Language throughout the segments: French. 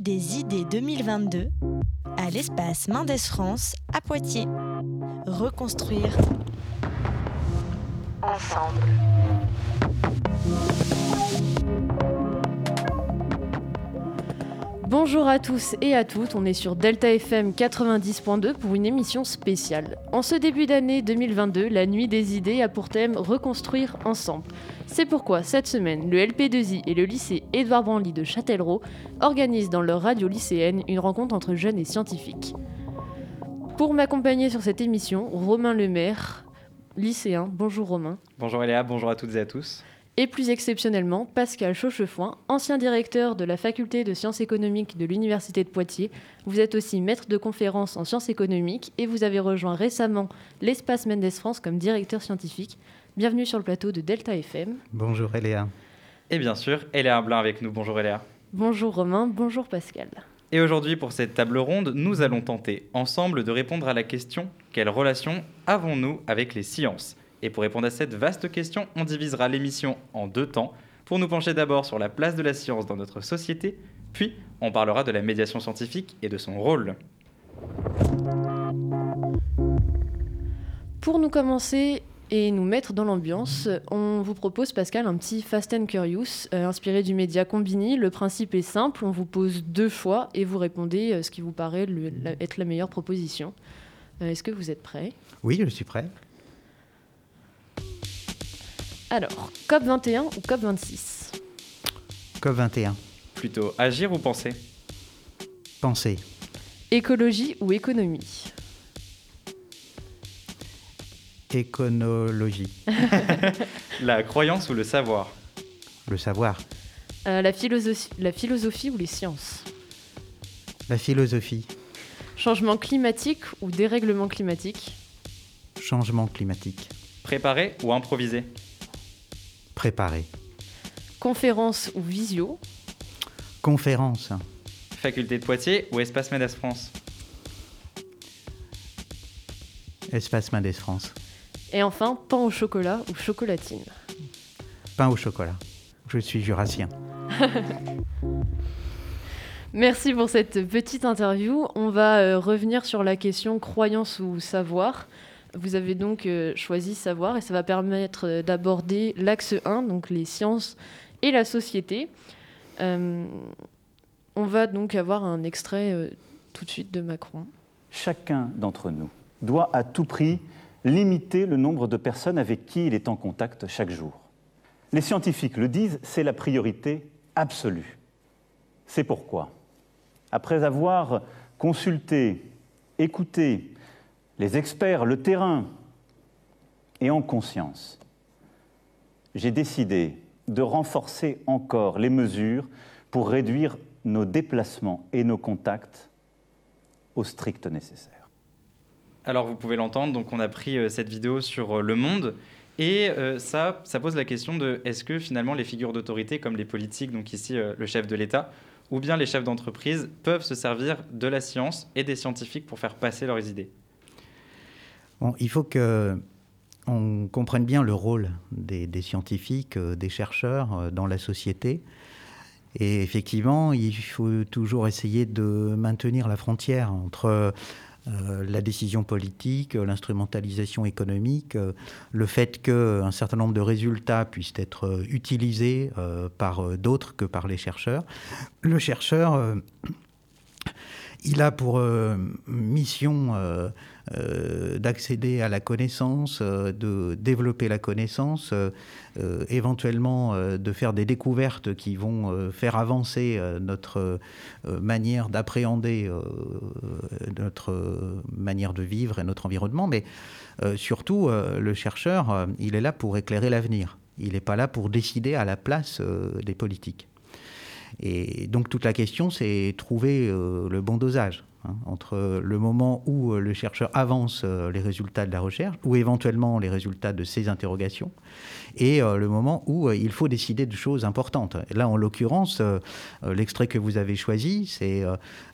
Des idées 2022 à l'espace Mendes France à Poitiers. Reconstruire ensemble. Bonjour à tous et à toutes, on est sur Delta FM 90.2 pour une émission spéciale. En ce début d'année 2022, la Nuit des idées a pour thème Reconstruire ensemble. C'est pourquoi cette semaine, le LP2I et le lycée Édouard Branly de Châtellerault organisent dans leur radio lycéenne une rencontre entre jeunes et scientifiques. Pour m'accompagner sur cette émission, Romain Lemaire, lycéen. Bonjour Romain. Bonjour Eléa, bonjour à toutes et à tous et plus exceptionnellement Pascal Chauchefoin, ancien directeur de la faculté de sciences économiques de l'Université de Poitiers. Vous êtes aussi maître de conférences en sciences économiques et vous avez rejoint récemment l'Espace Mendes France comme directeur scientifique. Bienvenue sur le plateau de Delta FM. Bonjour Eléa. Et bien sûr, Eléa Blin avec nous. Bonjour Eléa. Bonjour Romain, bonjour Pascal. Et aujourd'hui, pour cette table ronde, nous allons tenter ensemble de répondre à la question quelle relation avons-nous avec les sciences? Et pour répondre à cette vaste question, on divisera l'émission en deux temps. Pour nous pencher d'abord sur la place de la science dans notre société, puis on parlera de la médiation scientifique et de son rôle. Pour nous commencer et nous mettre dans l'ambiance, on vous propose, Pascal, un petit Fast and Curious euh, inspiré du média Combini. Le principe est simple, on vous pose deux fois et vous répondez euh, ce qui vous paraît être la meilleure proposition. Euh, est-ce que vous êtes prêt Oui, je suis prêt. Alors, COP21 ou COP26? COP21. Plutôt agir ou penser? Penser. Écologie ou économie? Éconologie. la croyance ou le savoir? Le savoir. Euh, la, philosophie, la philosophie ou les sciences? La philosophie. Changement climatique ou dérèglement climatique? Changement climatique. Préparer ou improviser? Préparer. Conférence ou visio Conférence. Faculté de Poitiers ou Espace Mendes France Espace Mendes France. Et enfin, pain au chocolat ou chocolatine Pain au chocolat. Je suis jurassien. Merci pour cette petite interview. On va euh, revenir sur la question croyance ou savoir. Vous avez donc euh, choisi savoir et ça va permettre euh, d'aborder l'axe 1, donc les sciences et la société. Euh, on va donc avoir un extrait tout de suite de Macron. Chacun d'entre nous doit à tout prix limiter le nombre de personnes avec qui il est en contact chaque jour. Les scientifiques le disent, c'est la priorité absolue. C'est pourquoi, après avoir consulté, écouté, les experts, le terrain, et en conscience, j'ai décidé de renforcer encore les mesures pour réduire nos déplacements et nos contacts au strict nécessaire. Alors vous pouvez l'entendre, donc on a pris euh, cette vidéo sur euh, Le Monde et euh, ça, ça pose la question de est-ce que finalement les figures d'autorité comme les politiques, donc ici le chef de l'État, ou bien les chefs d'entreprise peuvent se servir de la science et des scientifiques pour faire passer leurs idées? Il faut que on comprenne bien le rôle des, scientifiques, euh, des chercheurs euh, dans la société. Et effectivement, il faut toujours essayer de maintenir la frontière entre euh, la décision politique, l'instrumentalisation économique, le fait qu'un certain nombre de résultats puissent être utilisés par d'autres que par les chercheurs. Le chercheur, il a pour mission euh, d'accéder à la connaissance, euh, de développer la connaissance, euh, éventuellement de faire des découvertes qui vont faire avancer notre manière d'appréhender notre manière de vivre et notre environnement. Mais surtout, le chercheur, il est là pour éclairer l'avenir. Il n'est pas là pour décider à la place des politiques. Et donc toute la question, c'est trouver le bon dosage. Hein, entre le moment où euh, le chercheur avance euh, les résultats de la recherche, ou éventuellement les résultats de ses interrogations, et euh, le moment où il faut décider de choses importantes. Là, en l'occurrence, l'extrait que vous avez choisi, c'est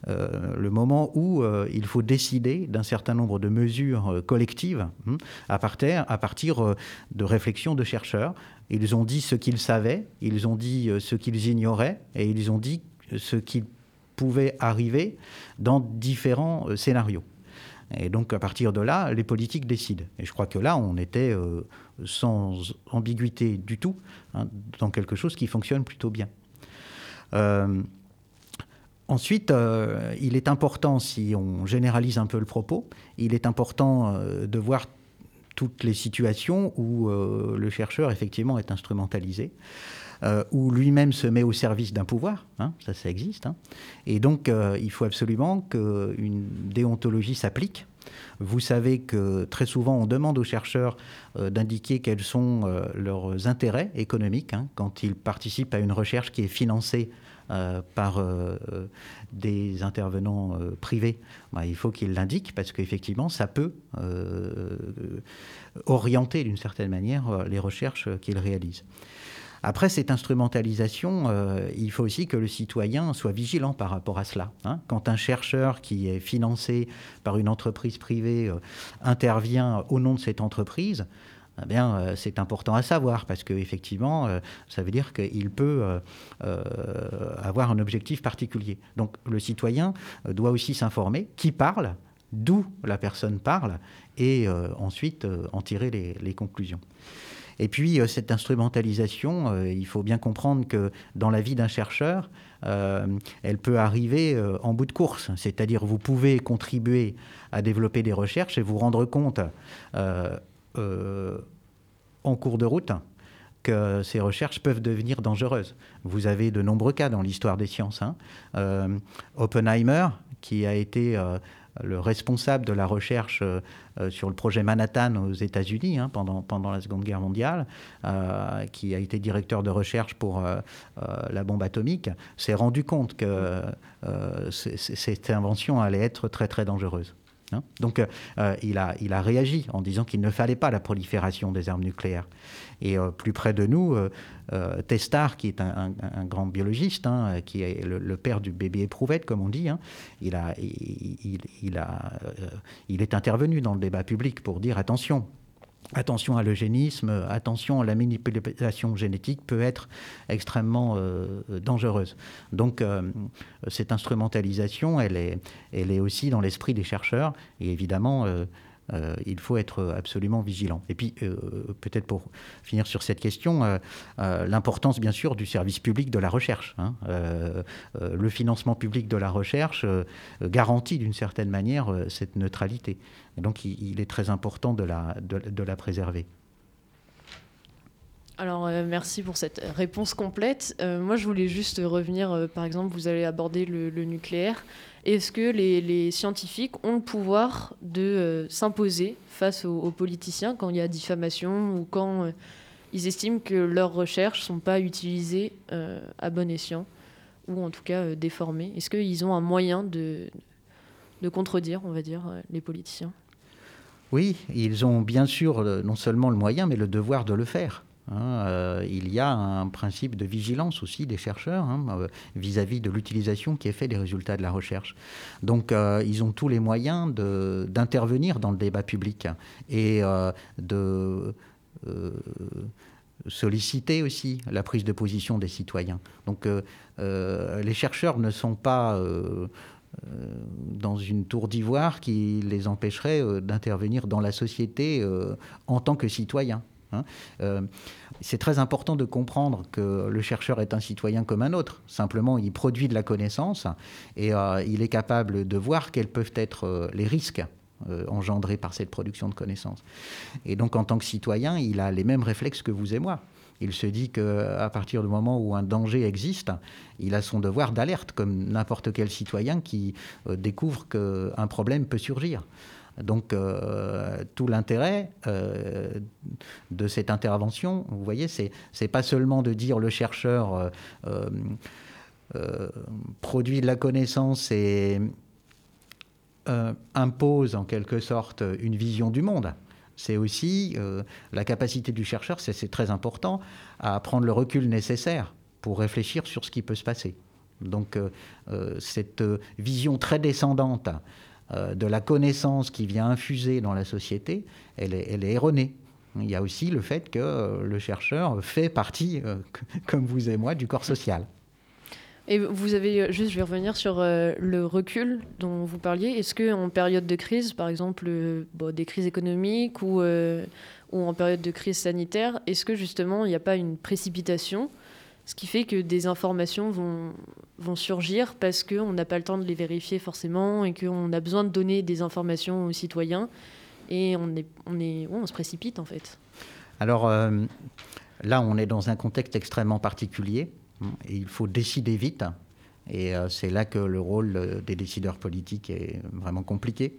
le moment où il faut décider d'un certain nombre de mesures collectives hein, à partir, à partir de réflexions de chercheurs. Ils ont dit ce qu'ils savaient, ils ont dit ce qu'ils ignoraient, et ils ont dit ce qu'ils pouvait arriver dans différents scénarios. Et donc, à partir de là, les politiques décident. Et je crois que là, on était sans ambiguïté du tout hein, dans quelque chose qui fonctionne plutôt bien. Ensuite, euh, il est important, si on généralise un peu le propos, il est important euh, de voir toutes les situations où euh, le chercheur effectivement est instrumentalisé, où lui-même se met au service d'un pouvoir, hein, ça ça existe, hein. et donc il faut absolument qu'une déontologie s'applique. Vous savez que très souvent on demande aux chercheurs d'indiquer quels sont leurs intérêts économiques hein, quand ils participent à une recherche qui est financée euh, par euh, des intervenants euh, privés, bah, il faut qu'ils l'indiquent parce qu'effectivement, ça peut orienter d'une certaine manière les recherches qu'ils réalisent. Après cette instrumentalisation, il faut aussi que le citoyen soit vigilant par rapport à cela. Hein. Quand un chercheur qui est financé par une entreprise privée intervient au nom de cette entreprise, eh bien, euh, c'est important à savoir parce qu'effectivement, euh, ça veut dire qu'il peut euh, avoir un objectif particulier. Donc, le citoyen doit aussi s'informer qui parle, d'où la personne parle, et ensuite en tirer les, conclusions. Et puis, cette instrumentalisation, il faut bien comprendre que dans la vie d'un chercheur, elle peut arriver en bout de course. C'est-à-dire, vous pouvez contribuer à développer des recherches et vous rendre compte euh, en cours de route que ces recherches peuvent devenir dangereuses. Vous avez de nombreux cas dans l'histoire des sciences. Hein. Euh, Oppenheimer, qui a été euh, le responsable de la recherche sur le projet Manhattan aux États-Unis hein, pendant, pendant la Seconde Guerre mondiale, qui a été directeur de recherche pour la bombe atomique, s'est rendu compte que cette invention allait être très très dangereuse. Hein. Donc euh, il, a, il a réagi en disant qu'il ne fallait pas la prolifération des armes nucléaires. Et euh, plus près de nous, euh, Testar, qui est un, grand biologiste, hein, qui est le, père du bébé éprouvette, comme on dit, hein, il, a, il, a, il est intervenu dans le débat public pour dire attention, attention à l'eugénisme, attention à la manipulation génétique peut être extrêmement euh, dangereuse. Donc euh, cette instrumentalisation, elle est, elle est aussi dans l'esprit des chercheurs et évidemment euh, il faut être absolument vigilant. Et puis, euh, peut-être pour finir sur cette question, euh, l'importance, bien sûr, du service public de la recherche. Hein. le financement public de la recherche garantit d'une certaine manière cette neutralité. Donc, il, est très important de la, de, la préserver. Alors, merci pour cette réponse complète. moi, je voulais juste revenir, par exemple, vous allez aborder le nucléaire. Est-ce que les, scientifiques ont le pouvoir de euh, s'imposer face aux, politiciens quand il y a diffamation ou quand euh, ils estiment que leurs recherches ne sont pas utilisées euh, à bon escient ou en tout cas déformées? Est-ce qu'ils ont un moyen de, de contredire, on va dire, les politiciens? Oui, ils ont bien sûr non seulement le moyen, mais le devoir de le faire. Hein, euh, il y a un principe de vigilance aussi des chercheurs hein, euh, vis-à-vis de l'utilisation qui est faite des résultats de la recherche. Donc euh, ils ont tous les moyens d'intervenir dans le débat public et de solliciter aussi la prise de position des citoyens. Donc les chercheurs ne sont pas dans une tour d'ivoire qui les empêcherait d'intervenir dans la société en tant que citoyens. Hein. Euh, c'est très important de comprendre que le chercheur est un citoyen comme un autre. Simplement, il produit de la connaissance et euh, il est capable de voir quels peuvent être euh, les risques engendrés par cette production de connaissances. Et donc, en tant que citoyen, il a les mêmes réflexes que vous et moi. Il se dit qu'à partir du moment où un danger existe, il a son devoir d'alerte, comme n'importe quel citoyen qui découvre qu'un problème peut surgir. Donc euh, tout l'intérêt euh, de cette intervention, vous voyez, c'est n'est pas seulement de dire le chercheur euh, produit de la connaissance et impose en quelque sorte une vision du monde. C'est aussi la capacité du chercheur, c'est très important, à prendre le recul nécessaire pour réfléchir sur ce qui peut se passer. Donc cette vision très descendante de la connaissance qui vient infuser dans la société, elle est, erronée. Il y a aussi le fait que euh, le chercheur fait partie, euh, comme vous et moi, du corps social. Et vous avez, juste, je vais revenir sur le recul dont vous parliez. Est-ce qu'en période de crise, par exemple des crises économiques ou en période de crise sanitaire, est-ce que justement il n'y a pas une précipitation ce qui fait que des informations vont, surgir parce qu'on n'a pas le temps de les vérifier forcément et qu'on a besoin de donner des informations aux citoyens et on se précipite en fait. Alors euh, là, on est dans un contexte extrêmement particulier et il faut décider vite. Et euh, c'est là que le rôle euh, des décideurs politiques est vraiment compliqué.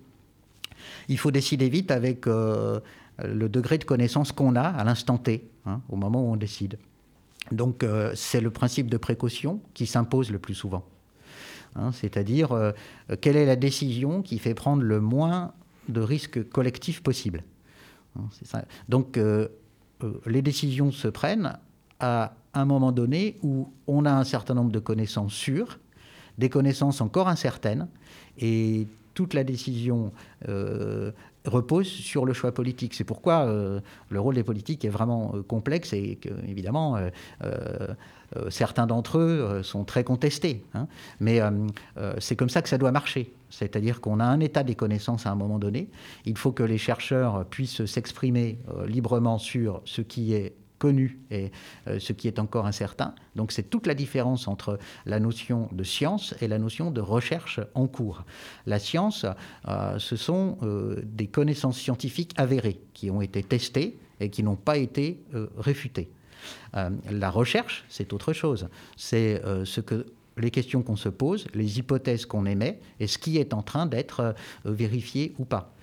Il faut décider vite avec le degré de connaissance qu'on a à l'instant T, hein, au moment où on décide. Donc euh, c'est le principe de précaution qui s'impose le plus souvent. Hein, c'est-à-dire euh, quelle est la décision qui fait prendre le moins de risques collectifs possible. Hein, Donc euh, les décisions se prennent à un moment donné où on a un certain nombre de connaissances sûres, des connaissances encore incertaines, et toute la décision repose sur le choix politique. C'est pourquoi euh, le rôle des politiques est vraiment euh, complexe et évidemment, euh, certains d'entre eux sont très contestés. Hein. Mais c'est comme ça que ça doit marcher. C'est-à-dire qu'on a un état des connaissances à un moment donné. Il faut que les chercheurs puissent s'exprimer librement sur ce qui est connu et euh, ce qui est encore incertain. Donc c'est toute la différence entre la notion de science et la notion de recherche en cours. La science, euh, ce sont euh, des connaissances scientifiques avérées qui ont été testées et qui n'ont pas été réfutées. la recherche, c'est autre chose. C'est ce que les questions qu'on se pose, les hypothèses qu'on émet et ce qui est en train d'être vérifié ou pas.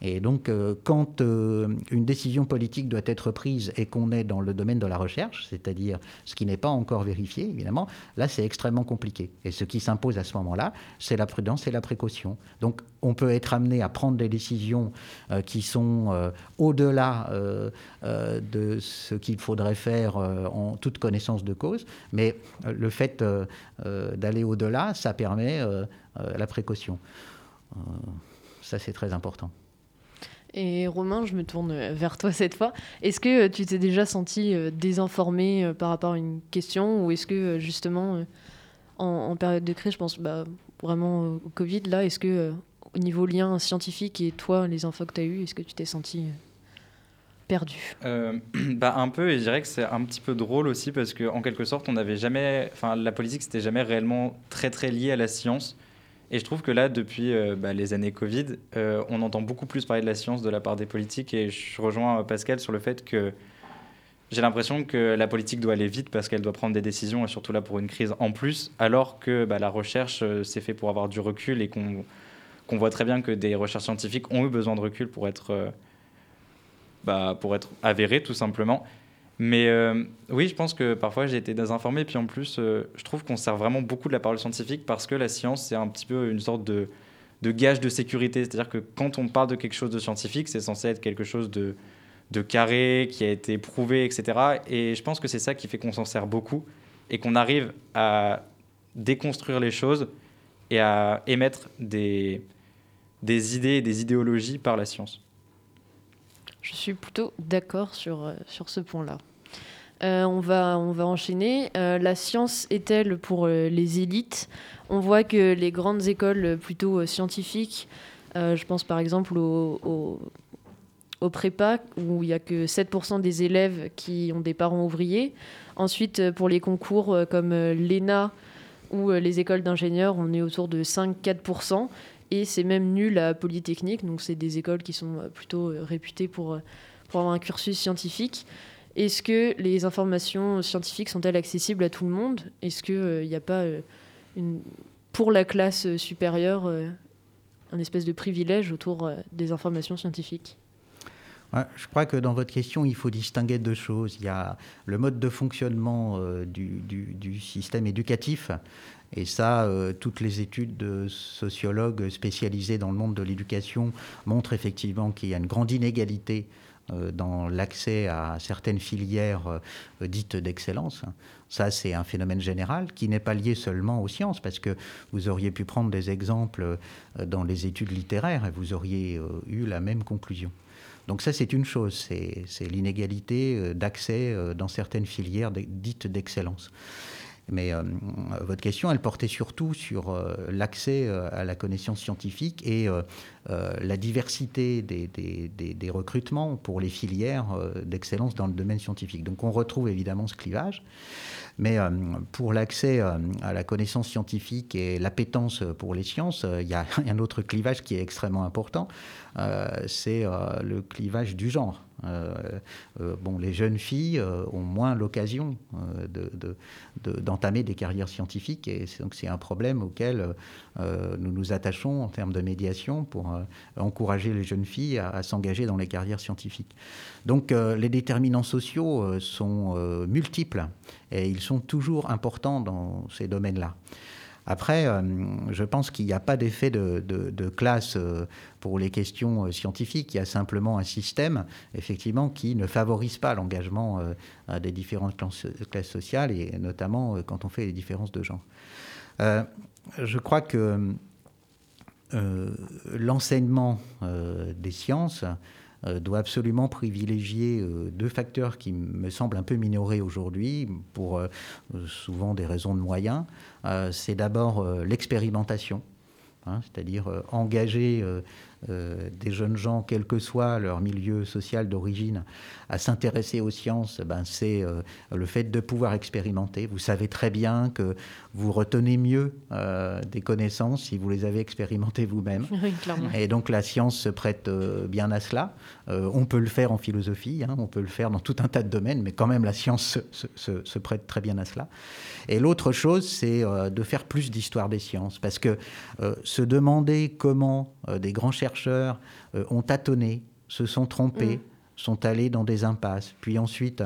Et donc, euh, quand euh, une décision politique doit être prise et qu'on est dans le domaine de la recherche, c'est-à-dire ce qui n'est pas encore vérifié, évidemment, là, c'est extrêmement compliqué. Et ce qui s'impose à ce moment-là, c'est la prudence et la précaution. Donc, on peut être amené à prendre des décisions euh, qui sont au-delà de ce qu'il faudrait faire en toute connaissance de cause, mais le fait d'aller au-delà, ça permet la précaution. ça, c'est très important. Et Romain, je me tourne vers toi cette fois. Est-ce que euh, tu t'es déjà senti euh, désinformé euh, par rapport à une question ou est-ce que justement, en, période de crise, je pense bah, vraiment au Covid, là, est-ce que au niveau lien scientifique et toi, les infos que tu as eues, est-ce que tu t'es senti perdu? Bah, Un peu, et je dirais que c'est un petit peu drôle aussi parce qu'en quelque sorte, on n'avait jamais. Enfin, la politique, c'était jamais réellement très très lié à la science. Et je trouve que là, depuis euh, bah, les années Covid, euh, on entend beaucoup plus parler de la science de la part des politiques. Et je rejoins euh, Pascal sur le fait que j'ai l'impression que la politique doit aller vite parce qu'elle doit prendre des décisions, et surtout là pour une crise en plus, alors que bah, la recherche, c'est fait pour avoir du recul et qu'on voit très bien que des recherches scientifiques ont eu besoin de recul pour être, bah, pour être avérées, tout simplement. Mais euh, oui, je pense que parfois j'ai été désinformé. Puis en plus, euh, je trouve qu'on sert vraiment beaucoup de la parole scientifique parce que la science, c'est un petit peu une sorte de, de gage de sécurité. C'est-à-dire que quand on parle de quelque chose de scientifique, c'est censé être quelque chose de, de carré, qui a été prouvé, etc. Et je pense que c'est ça qui fait qu'on s'en sert beaucoup et qu'on arrive à déconstruire les choses et à émettre des, des idées et des idéologies par la science. Je suis plutôt d'accord sur, euh, sur ce point-là. Euh, on, va, on va enchaîner. Euh, la science est-elle pour les élites? On voit que les grandes écoles plutôt scientifiques, je pense par exemple au, au, prépa, où il n'y a que 7% des élèves qui ont des parents ouvriers. Ensuite, pour les concours comme l'ENA ou les écoles d'ingénieurs, on est autour de 5-4% et c'est même nul à Polytechnique, donc c'est des écoles qui sont euh, plutôt euh, réputées pour, euh, pour avoir un cursus scientifique. Est-ce que les informations scientifiques sont-elles accessibles à tout le monde? Est-ce qu'il n'y a pas, une, pour la classe supérieure, un espèce de privilège autour des informations scientifiques? Je crois que dans votre question, il faut distinguer deux choses. Il y a le mode de fonctionnement du, système éducatif, et ça, euh, toutes les études de sociologues spécialisés dans le monde de l'éducation montrent effectivement qu'il y a une grande inégalité euh, dans l'accès à certaines filières euh, dites d'excellence. Ça, c'est un phénomène général qui n'est pas lié seulement aux sciences, parce que vous auriez pu prendre des exemples dans les études littéraires et vous auriez eu la même conclusion. Donc ça, c'est une chose, c'est l'inégalité d'accès dans certaines filières dites d'excellence. Mais votre question, elle portait surtout sur l'accès à la connaissance scientifique et la diversité des, des, recrutements pour les filières d'excellence dans le domaine scientifique. Donc on retrouve évidemment ce clivage. Mais euh, pour l'accès euh, à la connaissance scientifique et l'appétence pour les sciences, euh, il y a un autre clivage qui est extrêmement important, c'est le clivage du genre. Bon, les jeunes filles ont moins l'occasion d'entamer de, des carrières scientifiques et donc c'est un problème auquel nous nous attachons en termes de médiation pour encourager les jeunes filles à, à s'engager dans les carrières scientifiques. Donc les déterminants sociaux sont multiples et ils sont toujours importants dans ces domaines-là. Après, euh, je pense qu'il n'y a pas d'effet de, classe euh, pour les questions euh, scientifiques. Il y a simplement un système, effectivement, qui ne favorise pas l'engagement des différentes classes, sociales, et notamment quand on fait les différences de genre. je crois que l'enseignement des sciences doit absolument privilégier euh, deux facteurs qui me semblent un peu minorés aujourd'hui pour euh, souvent des raisons de moyens. C'est d'abord l'expérimentation, hein, c'est-à-dire engager euh, des jeunes gens, quel que soit leur milieu social d'origine, à s'intéresser aux sciences, ben, c'est euh, le fait de pouvoir expérimenter. Vous savez très bien que vous retenez mieux euh, des connaissances si vous les avez expérimentées vous-même. Et donc la science se prête bien à cela. On peut le faire en philosophie, hein, on peut le faire dans tout un tas de domaines, mais quand même la science se, se prête très bien à cela. Et l'autre chose, c'est de faire plus d'histoire des sciences, parce que se demander comment des grands chercheurs euh, ont tâtonné, se sont trompés, mm. sont allés dans des impasses, puis ensuite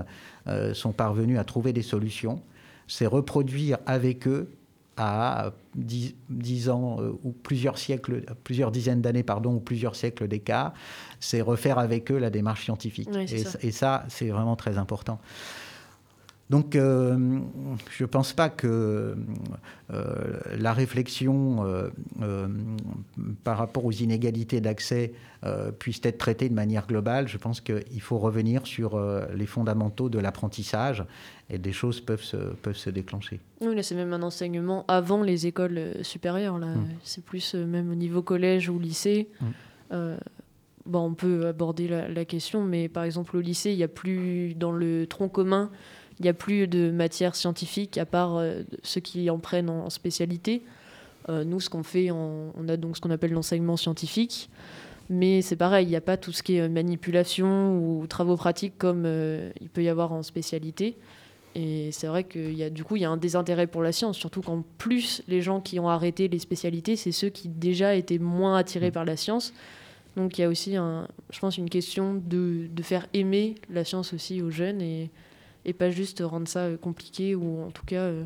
euh, sont parvenus à trouver des solutions. C'est reproduire avec eux à 10, ans euh, ou plusieurs siècles, plusieurs dizaines d'années, pardon, ou plusieurs siècles d'écart, c'est refaire avec eux la démarche scientifique. et, ça c'est vraiment très important. Donc, euh, je ne pense pas que euh, la réflexion euh, par rapport aux inégalités d'accès puisse être traitée de manière globale. Je pense qu'il faut revenir sur les fondamentaux de l'apprentissage et des choses peuvent se, peuvent se déclencher. Oui, là, c'est même un enseignement avant les écoles supérieures. Là. Mm. C'est plus même au niveau collège ou lycée. Mm. Bon, on peut aborder la, la, question, mais par exemple, au lycée, il n'y a plus dans le tronc commun il n'y a plus de matière scientifique à part euh, ceux qui en prennent en, spécialité. Euh, nous, ce qu'on fait, on, a donc ce qu'on appelle l'enseignement scientifique. Mais c'est pareil, il n'y a pas tout ce qui est manipulation ou travaux pratiques comme euh, il peut y avoir en spécialité. Et c'est vrai qu'il y a du coup il y a un désintérêt pour la science, surtout qu'en plus les gens qui ont arrêté les spécialités, c'est ceux qui déjà étaient moins attirés mm. par la science. Donc il y a aussi, un, je pense, une question de, de, faire aimer la science aussi aux jeunes et et pas juste rendre ça euh, compliqué ou en tout cas euh,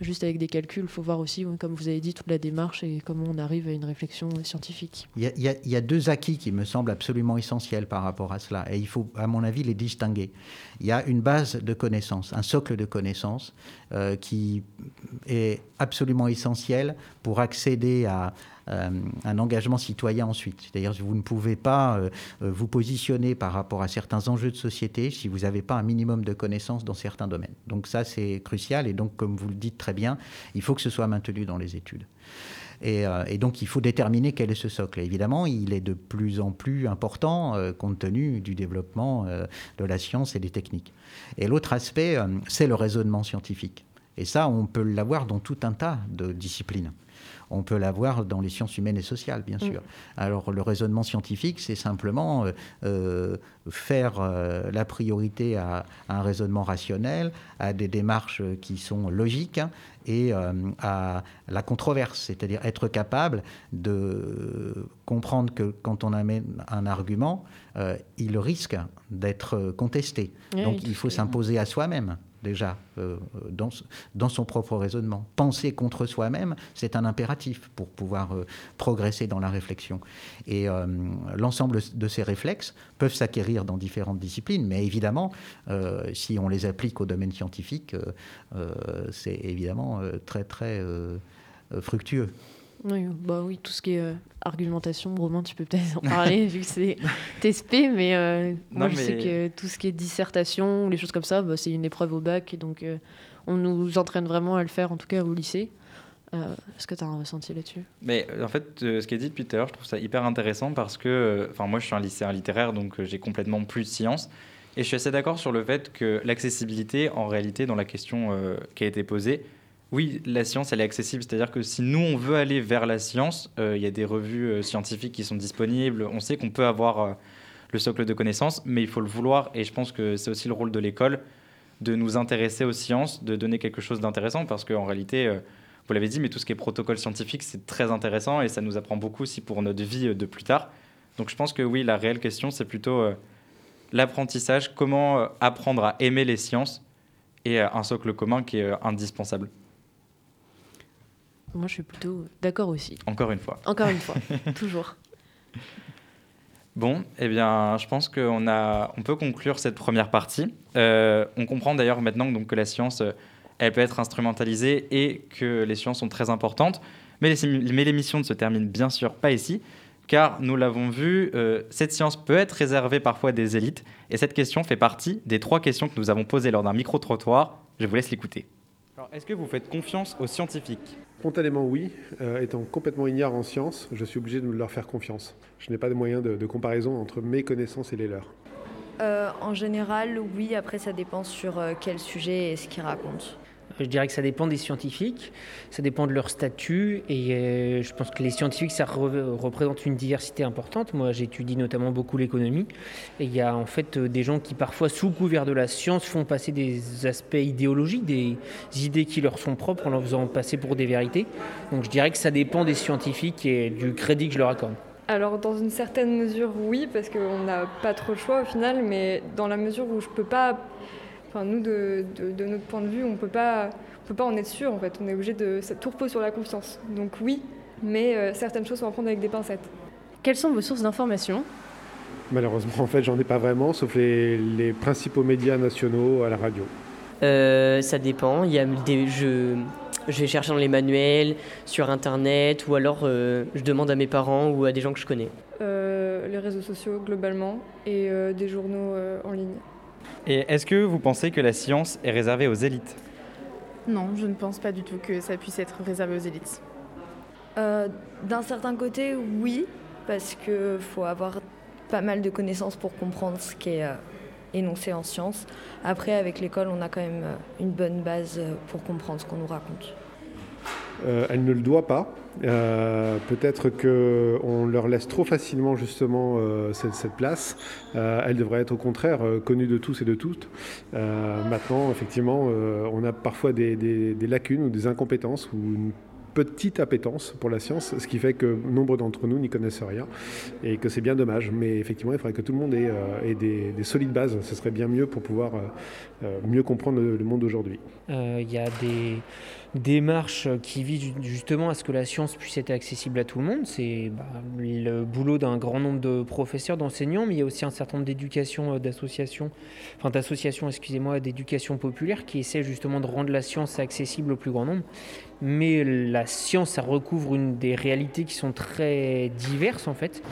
juste avec des calculs. Il faut voir aussi, comme vous avez dit, toute la démarche et comment on arrive à une réflexion scientifique. Il y, a, deux acquis qui me semblent absolument essentiels par rapport à cela, et il faut, à mon avis, les distinguer. Il y a une base de connaissances, un socle de connaissances euh, qui est absolument essentiel pour accéder à, un engagement citoyen ensuite. C'est-à-dire vous ne pouvez pas euh, euh, vous positionner par rapport à certains enjeux de société si vous n'avez pas un minimum de connaissances dans certains domaines. Donc ça, c'est crucial. Et donc, comme vous le dites très bien, il faut que ce soit maintenu dans les études. Et, donc, il faut déterminer quel est ce socle. évidemment, il est de plus en plus important compte tenu du développement de la science et des techniques. Et l'autre aspect, c'est le raisonnement scientifique. Et ça, on peut l'avoir dans tout un tas de disciplines. On peut l'avoir dans les sciences humaines et sociales, bien sûr. Mm. Alors le raisonnement scientifique, c'est simplement euh, euh, faire euh, la priorité à, un raisonnement rationnel, à des démarches qui sont logiques hein, et à la controverse, c'est-à-dire être capable de comprendre que quand on amène un argument, il risque d'être contesté. Donc il faut s'imposer à soi-même déjà euh, dans, dans, son propre raisonnement. Penser contre soi-même, c'est un impératif pour pouvoir euh, progresser dans la réflexion. Et euh, l'ensemble de ces réflexes peuvent s'acquérir dans différentes disciplines, mais évidemment, si on les applique au domaine scientifique, c'est évidemment très très fructueux. Oui, bah oui, tout ce qui est euh, argumentation, Romain, tu peux peut-être en parler vu que c'est TSP, mais euh, moi je sais que tout ce qui est dissertation, les choses comme ça, bah, c'est une épreuve au bac, et donc euh, on nous entraîne vraiment à le faire, en tout cas au lycée. Est-ce que tu as un ressenti là-dessus? Mais en fait, ce qui est dit depuis tout à l'heure, je trouve ça hyper intéressant parce que, enfin, moi, je suis un lycéen littéraire, donc j'ai complètement plus de sciences. Et je suis assez d'accord sur le fait que l'accessibilité, en réalité, dans la question qui a été posée, oui, la science, elle est accessible. C'est-à-dire que si nous, on veut aller vers la science, euh, il y a des revues euh, scientifiques qui sont disponibles. On sait qu'on peut avoir euh, le socle de connaissances, mais il faut le vouloir. Et je pense que c'est aussi le rôle de l'école de nous intéresser aux sciences, de donner quelque chose d'intéressant, parce qu'en réalité, vous l'avez dit, mais tout ce qui est protocole scientifique, c'est très intéressant et ça nous apprend beaucoup aussi pour notre vie de plus tard. Donc je pense que oui, la réelle question, c'est plutôt l'apprentissage, comment apprendre à aimer les sciences et un socle commun qui est indispensable. Moi, je suis plutôt d'accord aussi. Encore une fois. Encore une fois, toujours. Bon, eh bien, je pense qu'on a, on peut conclure cette première partie. Euh, on comprend d'ailleurs maintenant donc, que la science, euh, elle peut être instrumentalisée et que les sciences sont très importantes. Mais les- mais l'émission ne se termine bien sûr pas ici, car nous l'avons vu, euh, cette science peut être réservée parfois à des élites. Et cette question fait partie des trois questions que nous avons posées lors d'un micro-trottoir. Je vous laisse l'écouter. Alors, est-ce que vous faites confiance aux scientifiques? Spontanément, oui. Euh, étant complètement ignare en sciences, je suis obligé de leur faire confiance. Je n'ai pas de moyen de, de comparaison entre mes connaissances et les leurs. Euh, en général, oui. Après, ça dépend sur euh, quel sujet et ce qu'ils racontent. Je dirais que ça dépend des scientifiques, ça dépend de leur statut, et euh, je pense que les scientifiques, ça re- représente une diversité importante. Moi, j'étudie notamment beaucoup l'économie, et il y a en fait euh, des gens qui, parfois, sous couvert de la science, font passer des aspects idéologiques, des idées qui leur sont propres, en leur faisant passer pour des vérités. Donc, je dirais que ça dépend des scientifiques et du crédit que je leur accorde. Alors dans une certaine mesure oui parce qu'on n'a pas trop le choix au final mais dans la mesure où je peux pas enfin nous de, de- de notre point de vue on peut pas on peut pas en être sûr en fait on est obligé de ça tout repose sur la confiance donc oui mais euh, certaines choses sont à prendre avec des pincettes. Quelles sont vos sources d'information Malheureusement, en fait, j'en ai pas vraiment, sauf les, les principaux médias nationaux à la radio. Euh, ça dépend. Il y a des, je, je vais chercher dans les manuels, sur internet, ou alors euh, je demande à mes parents ou à des gens que je connais. Euh, les réseaux sociaux globalement et euh, des journaux euh, en ligne. Et est-ce que vous pensez que la science est réservée aux élites Non, je ne pense pas du tout que ça puisse être réservé aux élites. Euh, D'un certain côté, oui, parce qu'il faut avoir pas mal de connaissances pour comprendre ce qui est euh, énoncé en sciences. Après, avec l'école, on a quand même euh, une bonne base pour comprendre ce qu'on nous raconte. Euh, elle ne le doit pas. Euh, Peut-être qu'on leur laisse trop facilement justement euh, cette, place. Elle devrait être au contraire connue de tous et de toutes. Maintenant, effectivement, on a parfois des, des- des lacunes ou des incompétences ou une petite appétence pour la science, ce qui fait que nombre d'entre nous n'y connaissent rien et que c'est bien dommage. Mais effectivement, il faudrait que tout le monde ait, euh, des, des solides bases. Ce serait bien mieux pour pouvoir euh, euh, mieux comprendre le, monde d'aujourd'hui. Il y a des démarches qui visent ju- justement à ce que la science puisse être accessible à tout le monde. C'est bah, le boulot d'un grand nombre de professeurs, d'enseignants, mais il y a aussi un certain nombre d'éducations, d'associations, enfin d'associations, excusez-moi, d'éducation populaire qui essaient justement de rendre la science accessible au plus grand nombre. Mais la science, ça recouvre une des réalités qui sont très diverses en fait.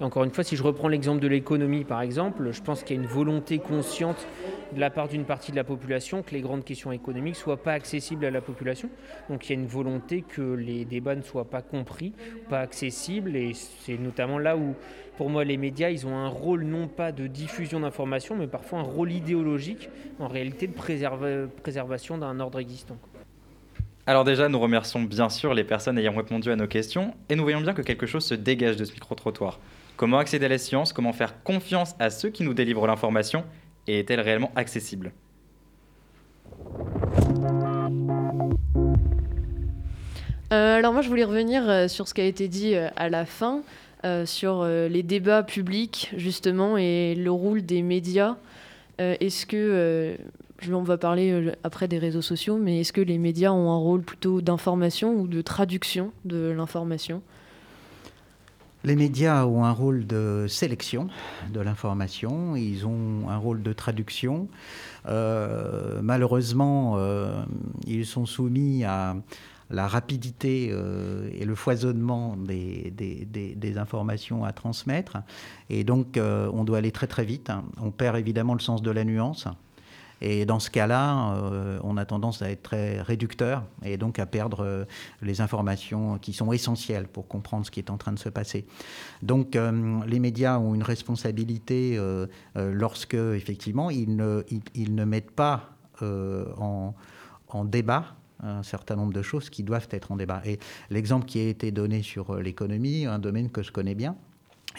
Encore une fois, si je reprends l'exemple de l'économie par exemple, je pense qu'il y a une volonté consciente de la part d'une partie de la population que les grandes questions économiques ne soient pas accessibles à la population. Donc il y a une volonté que les débats ne soient pas compris, pas accessibles. Et c'est notamment là où, pour moi, les médias, ils ont un rôle non pas de diffusion d'informations, mais parfois un rôle idéologique, en réalité de préserva- préservation d'un ordre existant. Alors déjà, nous remercions bien sûr les personnes ayant répondu à nos questions et nous voyons bien que quelque chose se dégage de ce micro-trottoir. Comment accéder à la science Comment faire confiance à ceux qui nous délivrent l'information Et est-elle réellement accessible? Euh, alors moi, je voulais revenir euh, sur ce qui a été dit euh, à la fin, sur les débats publics, justement, et le rôle des médias. Est-ce que, on va parler euh, après des réseaux sociaux, mais est-ce que les médias ont un rôle plutôt d'information ou de traduction de l'information? Les médias ont un rôle de sélection de l'information, ils ont un rôle de traduction. Euh, malheureusement, euh, ils sont soumis à la rapidité et le foisonnement des, des- informations à transmettre. Et donc, on doit aller très très vite. On perd évidemment le sens de la nuance. Et dans ce cas-là, on a tendance à être très réducteur et donc à perdre les informations qui sont essentielles pour comprendre ce qui est en train de se passer. Donc les médias ont une responsabilité lorsque, effectivement, ils ne, mettent pas en, débat un certain nombre de choses qui doivent être en débat. Et l'exemple qui a été donné sur euh, l'économie, un domaine que je connais bien,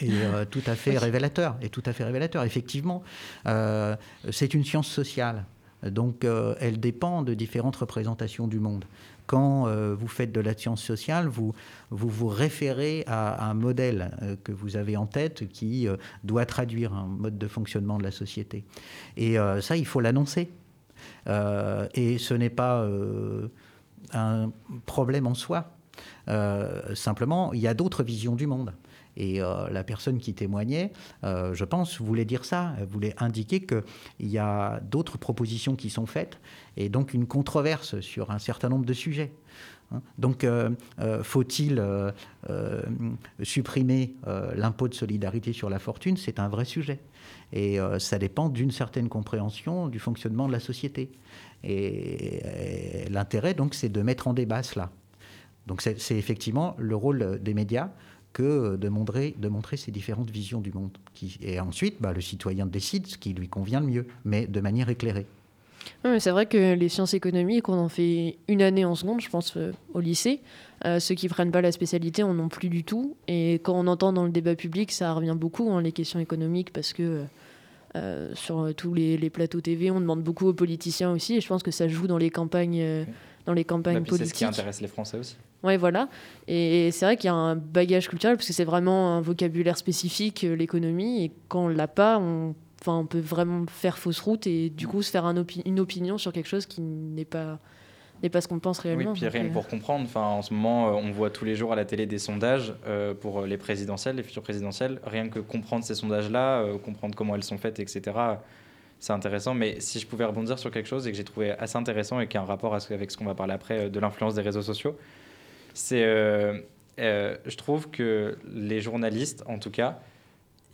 est euh, tout à fait révélateur. Et tout à fait révélateur. Effectivement, euh, c'est une science sociale. Donc, elle dépend de différentes représentations du monde. Quand vous faites de la science sociale, vous vous, vous référez à, un modèle que vous avez en tête qui doit traduire un mode de fonctionnement de la société. Et ça, il faut l'annoncer. Euh, et ce n'est pas euh, un problème en soi. Euh, simplement, il y a d'autres visions du monde. Et la personne qui témoignait, je pense, voulait dire ça, elle voulait indiquer qu'il y a d'autres propositions qui sont faites, et donc une controverse sur un certain nombre de sujets. Hein. Donc, faut-il supprimer l'impôt de solidarité sur la fortune? C'est un vrai sujet. Et euh, ça dépend d'une certaine compréhension du fonctionnement de la société. Et, l'intérêt, donc, c'est de mettre en débat cela. Donc, c'est effectivement le rôle des médias que de montrer, de montrer ces différentes visions du monde. Qui, et ensuite, bah, le citoyen décide ce qui lui convient le mieux, mais de manière éclairée. c'est vrai que les sciences économiques, on en fait une année en seconde, je pense, euh, au lycée. Euh, ceux qui prennent pas la spécialité en ont plus du tout. Et quand on entend dans le débat public, ça revient beaucoup, hein, les questions économiques, parce que euh, sur tous les, plateaux TV, on demande beaucoup aux politiciens aussi, et je pense que ça joue dans les campagnes, euh, dans les campagnes politiques. Bah, c'est ce qui intéresse les Français aussi. Ouais, voilà. Et c'est vrai qu'il y a un bagage culturel, parce que c'est vraiment un vocabulaire spécifique, l'économie, et quand on l'a pas, on, enfin, on peut vraiment faire fausse route et du coup se faire une opinion sur quelque chose qui n'est pas et pas ce qu'on pense réellement. Oui, puis rien que pour comprendre, enfin, en ce moment, euh, on voit tous les jours à la télé des sondages euh, pour les présidentielles, les futures présidentielles. Rien que comprendre ces sondages-là, euh, comprendre comment elles sont faites, etc., c'est intéressant. Mais si je pouvais rebondir sur quelque chose et que j'ai trouvé assez intéressant et qui a un rapport avec ce qu'on va parler après de l'influence des réseaux sociaux, c'est, je trouve que les journalistes, en tout cas,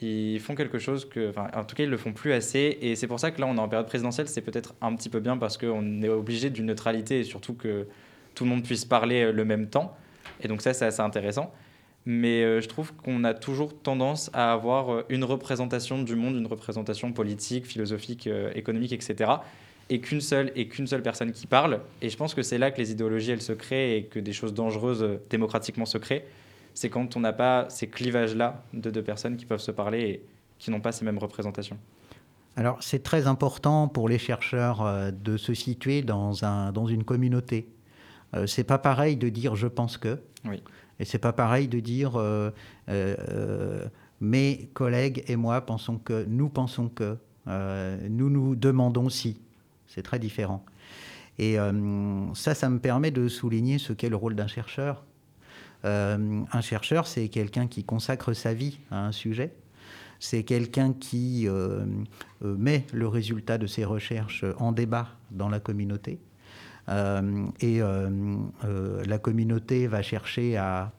ils font quelque chose que, en tout cas, ils le font plus assez. Et c'est pour ça que là, on est en période présidentielle, c'est peut-être un petit peu bien parce qu'on est obligé d'une neutralité et surtout que tout le monde puisse parler euh, le même temps. Et donc ça, c'est assez intéressant. Mais euh, je trouve qu'on a toujours tendance à avoir euh, une représentation du monde, une représentation politique, philosophique, économique, etc. Et qu'une seule, et qu'une seule personne qui parle. Et je pense que c'est là que les idéologies, elles se créent et que des choses dangereuses démocratiquement se créent c'est quand on n'a pas ces clivages-là de deux personnes qui peuvent se parler et qui n'ont pas ces mêmes représentations. Alors c'est très important pour les chercheurs euh, de se situer dans, un, dans une communauté. Euh, c'est pas pareil de dire je pense que, oui. et c'est pas pareil de dire euh, mes collègues et moi pensons que, nous pensons que, nous nous demandons si. C'est très différent. Et ça, ça me permet de souligner ce qu'est le rôle d'un chercheur. Euh, un chercheur, c'est quelqu'un qui consacre sa vie à un sujet. C'est quelqu'un qui euh, euh, met le résultat de ses recherches en débat dans la communauté. et la communauté va chercher à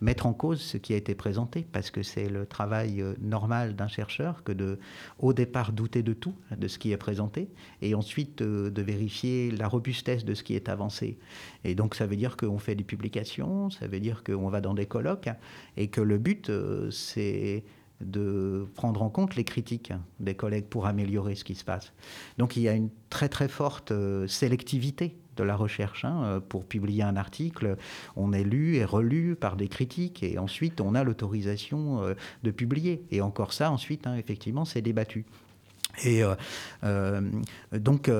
mettre en cause ce qui a été présenté, parce que c'est le travail euh, normal d'un chercheur que de, au départ, douter de tout, de ce qui est présenté, et ensuite euh, de vérifier la robustesse de ce qui est avancé. Et donc ça veut dire qu'on fait des publications, ça veut dire qu'on va dans des colloques, et que le but, euh, c'est de prendre en compte les critiques des collègues pour améliorer ce qui se passe. Donc il y a une très très forte sélectivité de la recherche. Hein, euh, pour publier un article, on est lu et relu par des critiques et ensuite on a l'autorisation euh, de publier. Et encore ça, ensuite, hein, effectivement, c'est débattu. Et euh, donc,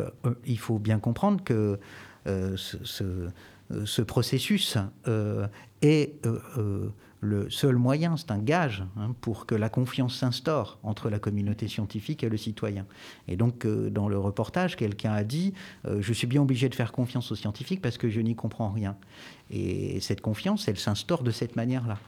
il faut bien comprendre que ce, ce, processus est le seul moyen, c'est un gage hein, pour que la confiance s'instaure entre la communauté scientifique et le citoyen. Et donc, euh, dans le reportage, quelqu'un a dit euh, Je suis bien obligé de faire confiance aux scientifiques parce que je n'y comprends rien. Et cette confiance, elle s'instaure de cette manière-là.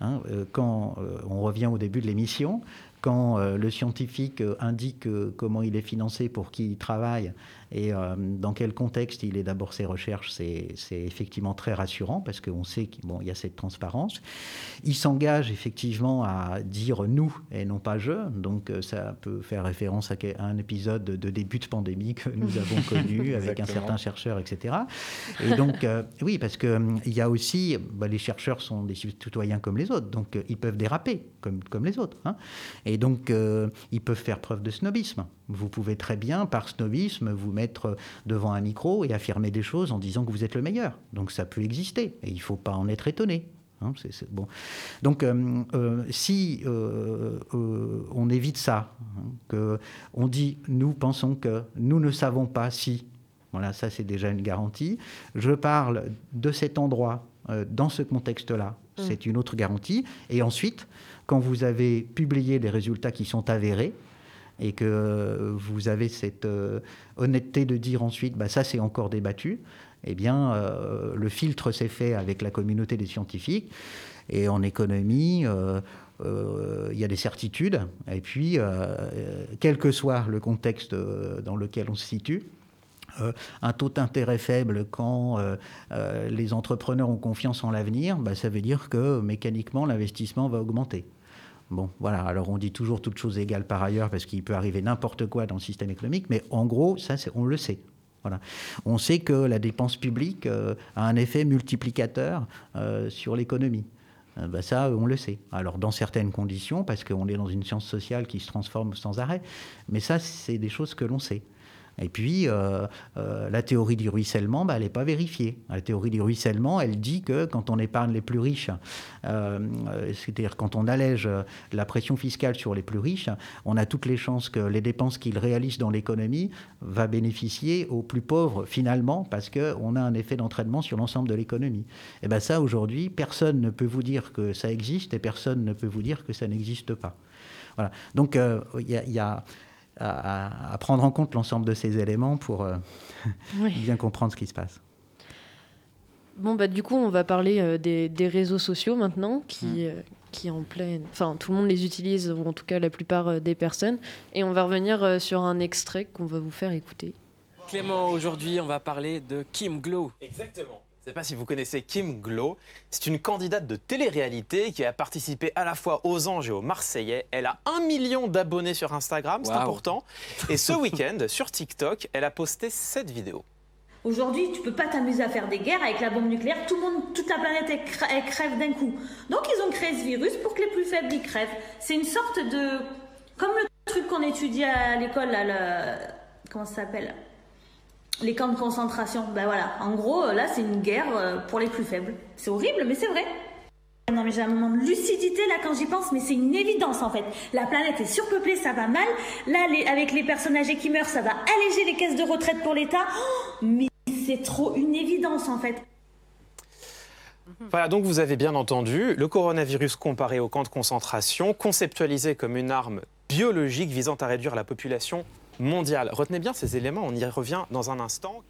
Hein. Euh, quand on revient au début de l'émission, quand le scientifique indique comment il est financé, pour qui il travaille et dans quel contexte il est d'abord ses recherches, c'est effectivement très rassurant parce qu'on sait qu'il bon, y a cette transparence. Il s'engage effectivement à dire nous et non pas je. Donc ça peut faire référence à un épisode de début de pandémie que nous avons connu avec un certain chercheur, etc. Et donc, oui, parce qu'il il y a aussi, bah, les chercheurs sont des citoyens comme les autres, donc ils peuvent déraper comme, comme les autres. Hein. Et donc, ils peuvent faire preuve de snobisme. Vous pouvez très bien, par snobisme, vous mettre devant un micro et affirmer des choses en disant que vous êtes le meilleur. Donc ça peut exister et il ne faut pas en être étonné. Hein, bon. Donc, euh, euh, si euh, on évite ça, hein, que on dit nous pensons que nous ne savons pas si, voilà, ça c'est déjà une garantie. Je parle de cet endroit dans ce contexte-là, mmh. c'est une autre garantie. Et ensuite, quand vous avez publié des résultats qui sont avérés, et que vous avez cette honnêteté de dire ensuite, bah, ça c'est encore débattu, eh bien, euh, le filtre s'est fait avec la communauté des scientifiques. Et en économie, euh, euh, il y a des certitudes. Et puis, quel que soit le contexte dans lequel on se situe, un taux d'intérêt faible quand les entrepreneurs ont confiance en l'avenir, bah, ça veut dire que mécaniquement l'investissement va augmenter. Bon, voilà. Alors on dit toujours toutes choses égales par ailleurs parce qu'il peut arriver n'importe quoi dans le système économique, mais en gros, ça, on le sait. On sait que la dépense publique euh, a un effet multiplicateur euh, sur l'économie. Euh, bah, ça, on le sait. Alors, dans certaines conditions, parce qu'on est dans une science sociale qui se transforme sans arrêt, mais ça, c'est des choses que l'on sait. Et puis, euh, euh, la théorie du ruissellement, bah, elle n'est pas vérifiée. La théorie du ruissellement, elle dit que quand on épargne les plus riches, euh, c'est-à-dire quand on allège la pression fiscale sur les plus riches, on a toutes les chances que les dépenses qu'ils réalisent dans l'économie va bénéficier aux plus pauvres finalement, parce qu'on a un effet d'entraînement sur l'ensemble de l'économie. Et bien ça, aujourd'hui, personne ne peut vous dire que ça existe et personne ne peut vous dire que ça n'existe pas. Voilà. Donc, il y a à, prendre en compte l'ensemble de ces éléments pour euh, bien comprendre ce qui se passe. Bon, bah, du coup, on va parler euh, des, réseaux sociaux maintenant, qui, mmh. euh, qui en pleine. Enfin, tout le monde les utilise, ou en tout cas la plupart des personnes. Et on va revenir sur un extrait qu'on va vous faire écouter. Clément, aujourd'hui, on va parler de Kim Glow. Exactement. Je ne sais pas si vous connaissez Kim Glow. C'est une candidate de télé-réalité qui a participé à la fois aux Anges et aux Marseillais. Elle a un million d'abonnés sur Instagram, c'est important. Et ce week-end, sur TikTok, elle a posté cette vidéo. Aujourd'hui, tu peux pas t'amuser à faire des guerres avec la bombe nucléaire. Tout le monde, toute la planète, elle, crève d'un coup. Donc, ils ont créé ce virus pour que les plus faibles y crèvent. C'est une sorte de, comme le truc qu'on étudie à l'école, là, le... comment ça s'appelle? Les camps de concentration. Ben voilà, en gros, là, c'est une guerre euh, pour les plus faibles. C'est horrible, mais c'est vrai. Non, mais j'ai un moment de lucidité là quand j'y pense, mais c'est une évidence en fait. La planète est surpeuplée, ça va mal. Là, avec les personnes âgées qui meurent, ça va alléger les caisses de retraite pour l'État. Oh, mais c'est trop une évidence en fait. Voilà, donc vous avez bien entendu, le coronavirus comparé au camp de concentration, conceptualisé comme une arme biologique visant à réduire la population mondiale. Retenez bien ces éléments, on y revient dans un instant.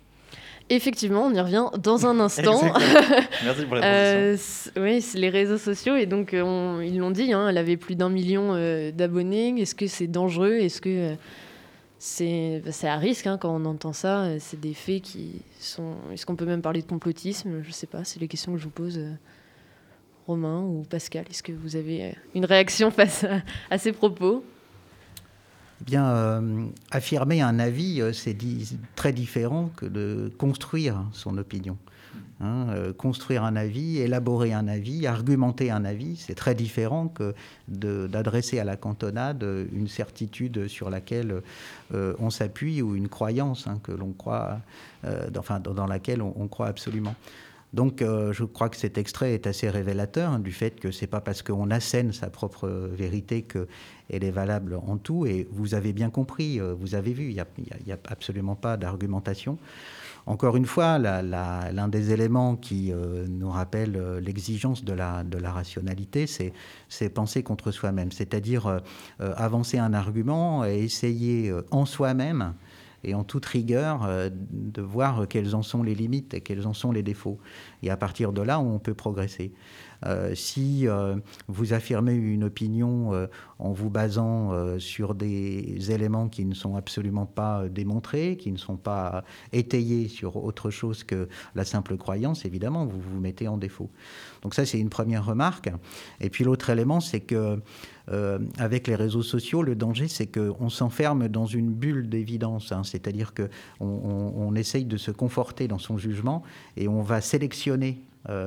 Effectivement, on y revient dans un instant. Merci pour la euh, Oui, c'est les réseaux sociaux. Et donc, euh, ils l'ont dit, hein, elle avait plus d'un million euh, d'abonnés. Est-ce que c'est dangereux? Est-ce que c'est à risque hein, quand on entend ça? C'est des faits qui sont. Est-ce qu'on peut même parler de complotisme? Je ne sais pas. C'est les questions que je vous pose. Romain ou Pascal, est-ce que vous avez une réaction face à ces propos? Bien, euh, affirmer un avis, euh, c'est très différent que de construire son opinion. Hein. Euh, construire un avis, élaborer un avis, argumenter un avis, c'est très différent que d'adresser à la cantonade une certitude sur laquelle on s'appuie ou une croyance hein, que l'on croit, enfin, dans, laquelle on croit absolument. Donc euh, je crois que cet extrait est assez révélateur du fait que c'est pas parce qu'on assène sa propre vérité qu'elle est valable en tout. Et vous avez bien compris, euh, vous avez vu, il n'y a, absolument pas d'argumentation. Encore une fois, l'un des éléments qui euh, nous rappelle l'exigence de la rationalité, c'est penser contre soi-même, c'est-à-dire avancer un argument et essayer en soi-même et en toute rigueur euh, de voir quelles en sont les limites et quels en sont les défauts. Et à partir de là, on peut progresser. Euh, si euh, vous affirmez une opinion en vous basant sur des éléments qui ne sont absolument pas démontrés, qui ne sont pas étayés sur autre chose que la simple croyance, évidemment, vous vous mettez en défaut. Donc ça, c'est une première remarque. Et puis l'autre élément, c'est que avec les réseaux sociaux, le danger, c'est qu'on s'enferme dans une bulle d'évidence. Hein. C'est-à-dire qu'on on, essaye de se conforter dans son jugement et on va sélectionner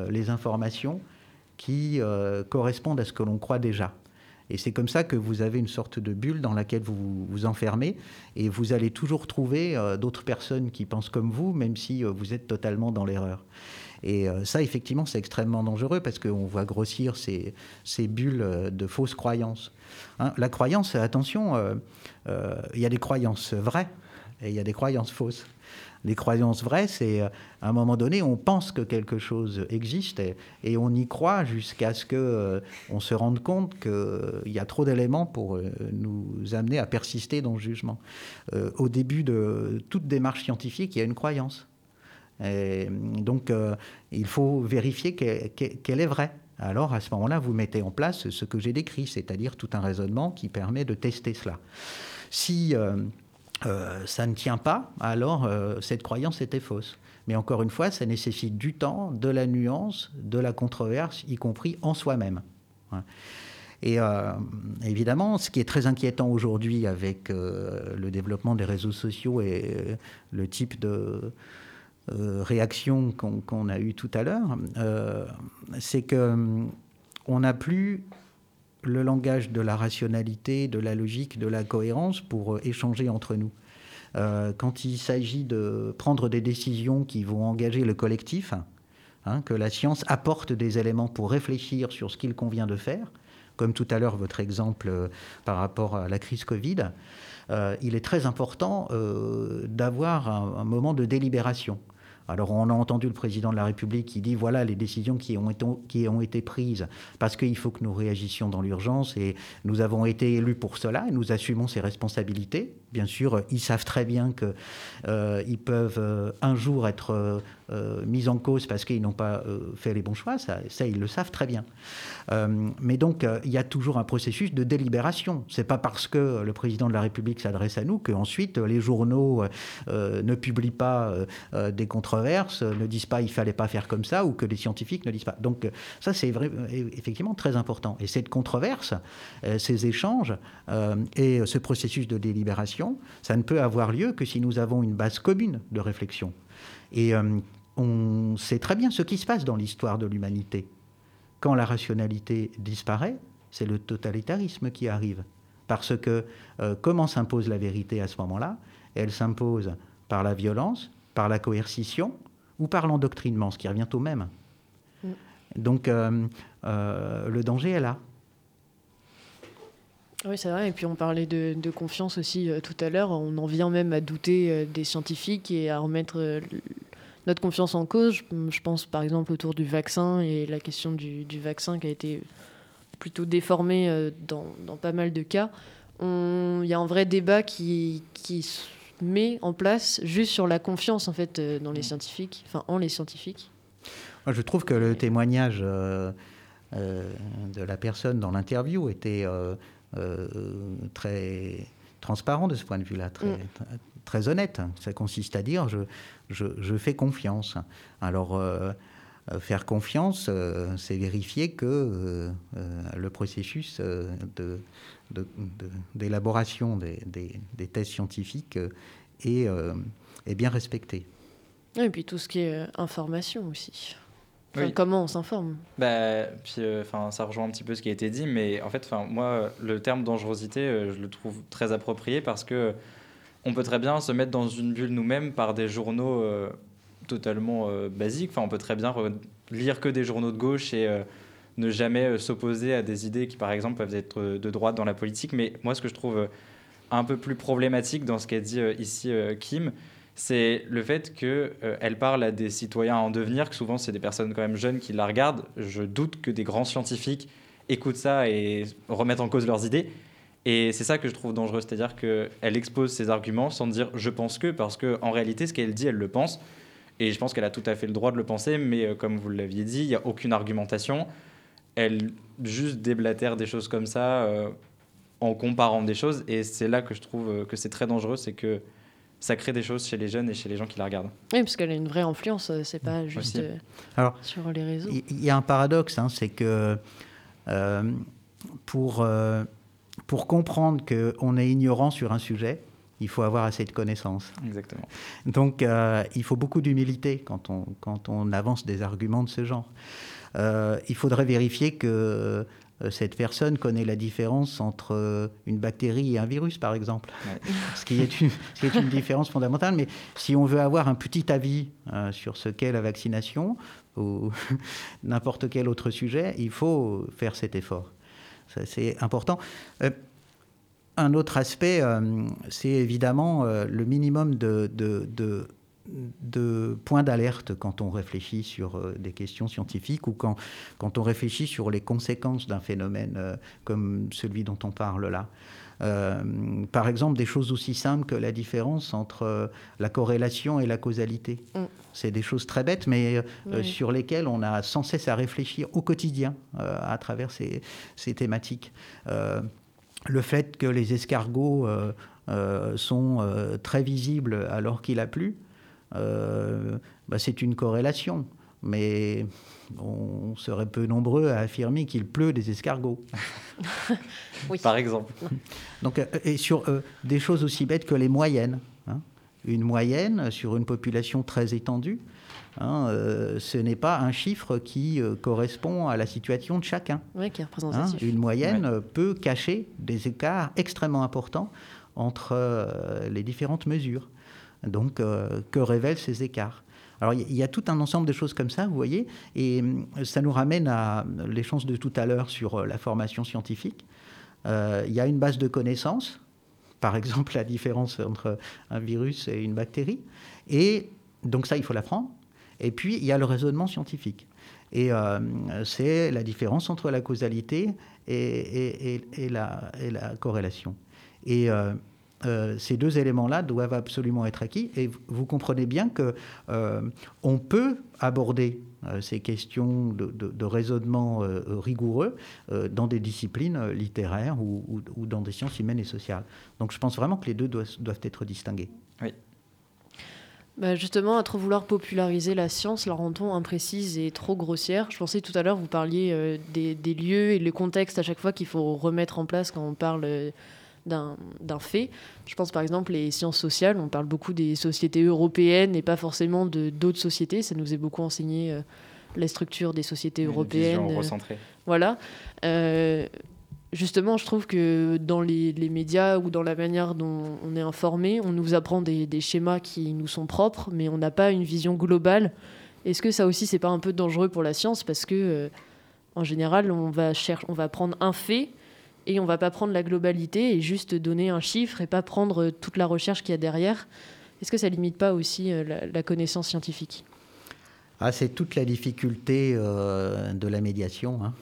les informations qui euh, correspondent à ce que l'on croit déjà. Et c'est comme ça que vous avez une sorte de bulle dans laquelle vous vous enfermez et vous allez toujours trouver euh, d'autres personnes qui pensent comme vous, même si euh, vous êtes totalement dans l'erreur. Et ça, effectivement, c'est extrêmement dangereux parce qu'on voit grossir ces, bulles de fausses croyances. Hein, la croyance, attention, il y a des croyances vraies et il y a des croyances fausses. Les croyances vraies, c'est euh, à un moment donné, on pense que quelque chose existe et, on y croit jusqu'à ce qu'on euh, on se rende compte qu'il euh, y a trop d'éléments pour nous amener à persister dans le jugement. au début de toute démarche scientifique, il y a une croyance. Et donc, il faut vérifier qu'elle est vraie. Alors, à ce moment-là, vous mettez en place ce que j'ai décrit, c'est-à-dire tout un raisonnement qui permet de tester cela. Si euh, ça ne tient pas, alors euh, cette croyance était fausse. Mais encore une fois, ça nécessite du temps, de la nuance, de la controverse, y compris en soi-même. Et euh, évidemment, ce qui est très inquiétant aujourd'hui avec le développement des réseaux sociaux et le type de réaction qu'on a eu tout à l'heure, c'est qu'on n'a plus le langage de la rationalité, de la logique, de la cohérence pour euh, échanger entre nous. Euh, quand il s'agit de prendre des décisions qui vont engager le collectif, hein, que la science apporte des éléments pour réfléchir sur ce qu'il convient de faire, comme tout à l'heure votre exemple euh, par rapport à la crise Covid, il est très important d'avoir un, moment de délibération. Alors on a entendu le président de la République qui dit voilà les décisions qui ont été, prises parce qu'il faut que nous réagissions dans l'urgence et nous avons été élus pour cela et nous assumons ces responsabilités. Bien sûr, ils savent très bien qu'ils euh, peuvent euh, un jour être euh, mis en cause parce qu'ils n'ont pas fait les bons choix, ça, ils le savent très bien. mais donc il y a toujours un processus de délibération. C'est pas parce que le président de la République s'adresse à nous qu'ensuite les journaux ne publient pas des contrôles ne disent pas il fallait pas faire comme ça ou que les scientifiques ne disent pas. Donc euh, ça c'est euh, effectivement très important. Et cette controverse, euh, ces échanges et ce processus de délibération, ça ne peut avoir lieu que si nous avons une base commune de réflexion. Et on sait très bien ce qui se passe dans l'histoire de l'humanité. Quand la rationalité disparaît, c'est le totalitarisme qui arrive. Parce que comment s'impose la vérité à ce moment-là? Elle s'impose par la violence, par la coercition ou par l'endoctrinement, ce qui revient au même. Mm. Donc euh, euh, le danger est là. Oui, c'est vrai. Et puis on parlait de, confiance aussi euh, tout à l'heure. On en vient même à douter des scientifiques et à remettre notre confiance en cause. Je, pense par exemple autour du vaccin et la question du, vaccin qui a été plutôt déformée dans, dans, pas mal de cas. Il y a un vrai débat qui, qui met en place juste sur la confiance en fait euh, dans les mm. scientifiques, enfin en les scientifiques Moi, je trouve que le témoignage euh, euh, de la personne dans l'interview était très transparent de ce point de vue-là, très, mm. très, honnête. Ça consiste à dire je, je, je fais confiance. Alors faire confiance, c'est vérifier que le processus de, d'élaboration des, des, thèses scientifiques est, euh, est, bien respecté. Et puis tout ce qui est euh, information aussi. Comment on s'informe? Bah, puis, euh, Ça rejoint un petit peu ce qui a été dit, mais en fait, moi, le terme dangerosité, je le trouve très approprié parce que on peut très bien se mettre dans une bulle nous-mêmes par des journaux totalement basiques. Enfin, on peut très bien lire que des journaux de gauche et ne jamais euh, s'opposer à des idées qui, par exemple, peuvent être euh, de droite dans la politique. Mais moi, ce que je trouve euh, un peu plus problématique dans ce qu'a dit ici Kim, c'est le fait qu'elle parle à des citoyens en devenir, que souvent c'est des personnes quand même jeunes qui la regardent. Je doute que des grands scientifiques écoutent ça et remettent en cause leurs idées. Et c'est ça que je trouve dangereux, c'est-à-dire qu'elle expose ses arguments sans dire je pense que, parce qu'en réalité, ce qu'elle dit, elle le pense. Et je pense qu'elle a tout à fait le droit de le penser, mais euh, comme vous l'aviez dit, il n'y a aucune argumentation. Elle juste déblatère des choses comme ça euh, en comparant des choses. Et c'est là que je trouve euh, que c'est très dangereux, c'est que ça crée des choses chez les jeunes et chez les gens qui la regardent. Oui, parce qu'elle a une vraie influence, euh, c'est pas juste euh, Alors, sur les réseaux. Il y a un paradoxe, hein, c'est que euh, pour, euh, pour comprendre qu'on est ignorant sur un sujet, il faut avoir assez de connaissances. Exactement. Donc, euh, il faut beaucoup d'humilité quand on, quand on avance des arguments de ce genre. Euh, il faudrait vérifier que euh, cette personne connaît la différence entre euh, une bactérie et un virus, par exemple. Ce, qui est une, ce qui est une différence fondamentale. Mais si on veut avoir un petit avis euh, sur ce qu'est la vaccination ou n'importe quel autre sujet, il faut faire cet effort. C'est important. Euh, un autre aspect, euh, c'est évidemment euh, le minimum de, de- de- de points d'alerte quand on réfléchit sur euh, des questions scientifiques ou quand, quand on réfléchit sur les conséquences d'un phénomène euh, comme celui dont on parle là. Euh, par exemple, des choses aussi simples que la différence entre euh, la corrélation et la causalité. Mm. C'est des choses très bêtes, mais euh, Oui. sur lesquelles on a sans cesse à réfléchir au quotidien à travers ces, ces thématiques. Le fait que les escargots sont très visibles alors qu'il a plu, bah, c'est une corrélation. Mais on serait peu nombreux à affirmer qu'il pleut des escargots. Par exemple. Donc, euh, et sur euh, des choses aussi bêtes que les moyennes. hein. Une moyenne sur une population très étendue, hein, euh, ce n'est pas un chiffre qui euh, correspond à la situation de chacun. Oui, qui est Hein, une moyenne euh, peut cacher des écarts extrêmement importants entre euh, les différentes mesures. Donc, euh, que révèlent ces écarts? Alors, il y- a tout un ensemble de choses comme ça, vous voyez, et hum, ça nous ramène à l'échange de tout à l'heure sur euh, la formation scientifique. Euh, Il y a une base de connaissances, par exemple la différence entre un virus et une bactérie, et donc ça, il faut l'apprendre. Et puis, il y a le raisonnement scientifique. Et euh, c'est la différence entre la causalité et, la, corrélation. Et euh, euh, ces deux éléments-là doivent absolument être acquis. Et vous- comprenez bien que euh, on peut aborder euh, ces questions de, de- de raisonnement euh, rigoureux euh, dans des disciplines littéraires ou, ou- ou dans des sciences humaines et sociales. Donc je pense vraiment que les deux doivent, doivent être distingués. Oui. Bah, justement, à trop vouloir populariser la science, la rend-on imprécise et trop grossière? Je pensais tout à l'heure, vous parliez des, des lieux et le contexte à chaque fois qu'il faut remettre en place quand on parle d'un fait. Je pense par exemple les sciences sociales, on parle beaucoup des sociétés européennes et pas forcément de d'autres sociétés. Ça nous est beaucoup enseigné euh, la structure des sociétés Une européennes. euh, recentrée. voilà. Euh, justement, je trouve que dans les, les médias ou dans la manière dont on est informé, on nous apprend des, des schémas qui nous sont propres, mais on n'a pas une vision globale. Est-ce que ça aussi, c'est pas un peu dangereux pour la science Parce que, euh, en général, on va, on va prendre un fait et on va pas prendre la globalité et juste donner un chiffre et pas prendre euh, toute la recherche qu'il y a derrière. Est-ce que ça limite pas aussi euh, la, connaissance scientifique? Ah, c'est toute la difficulté euh, de la médiation. hein.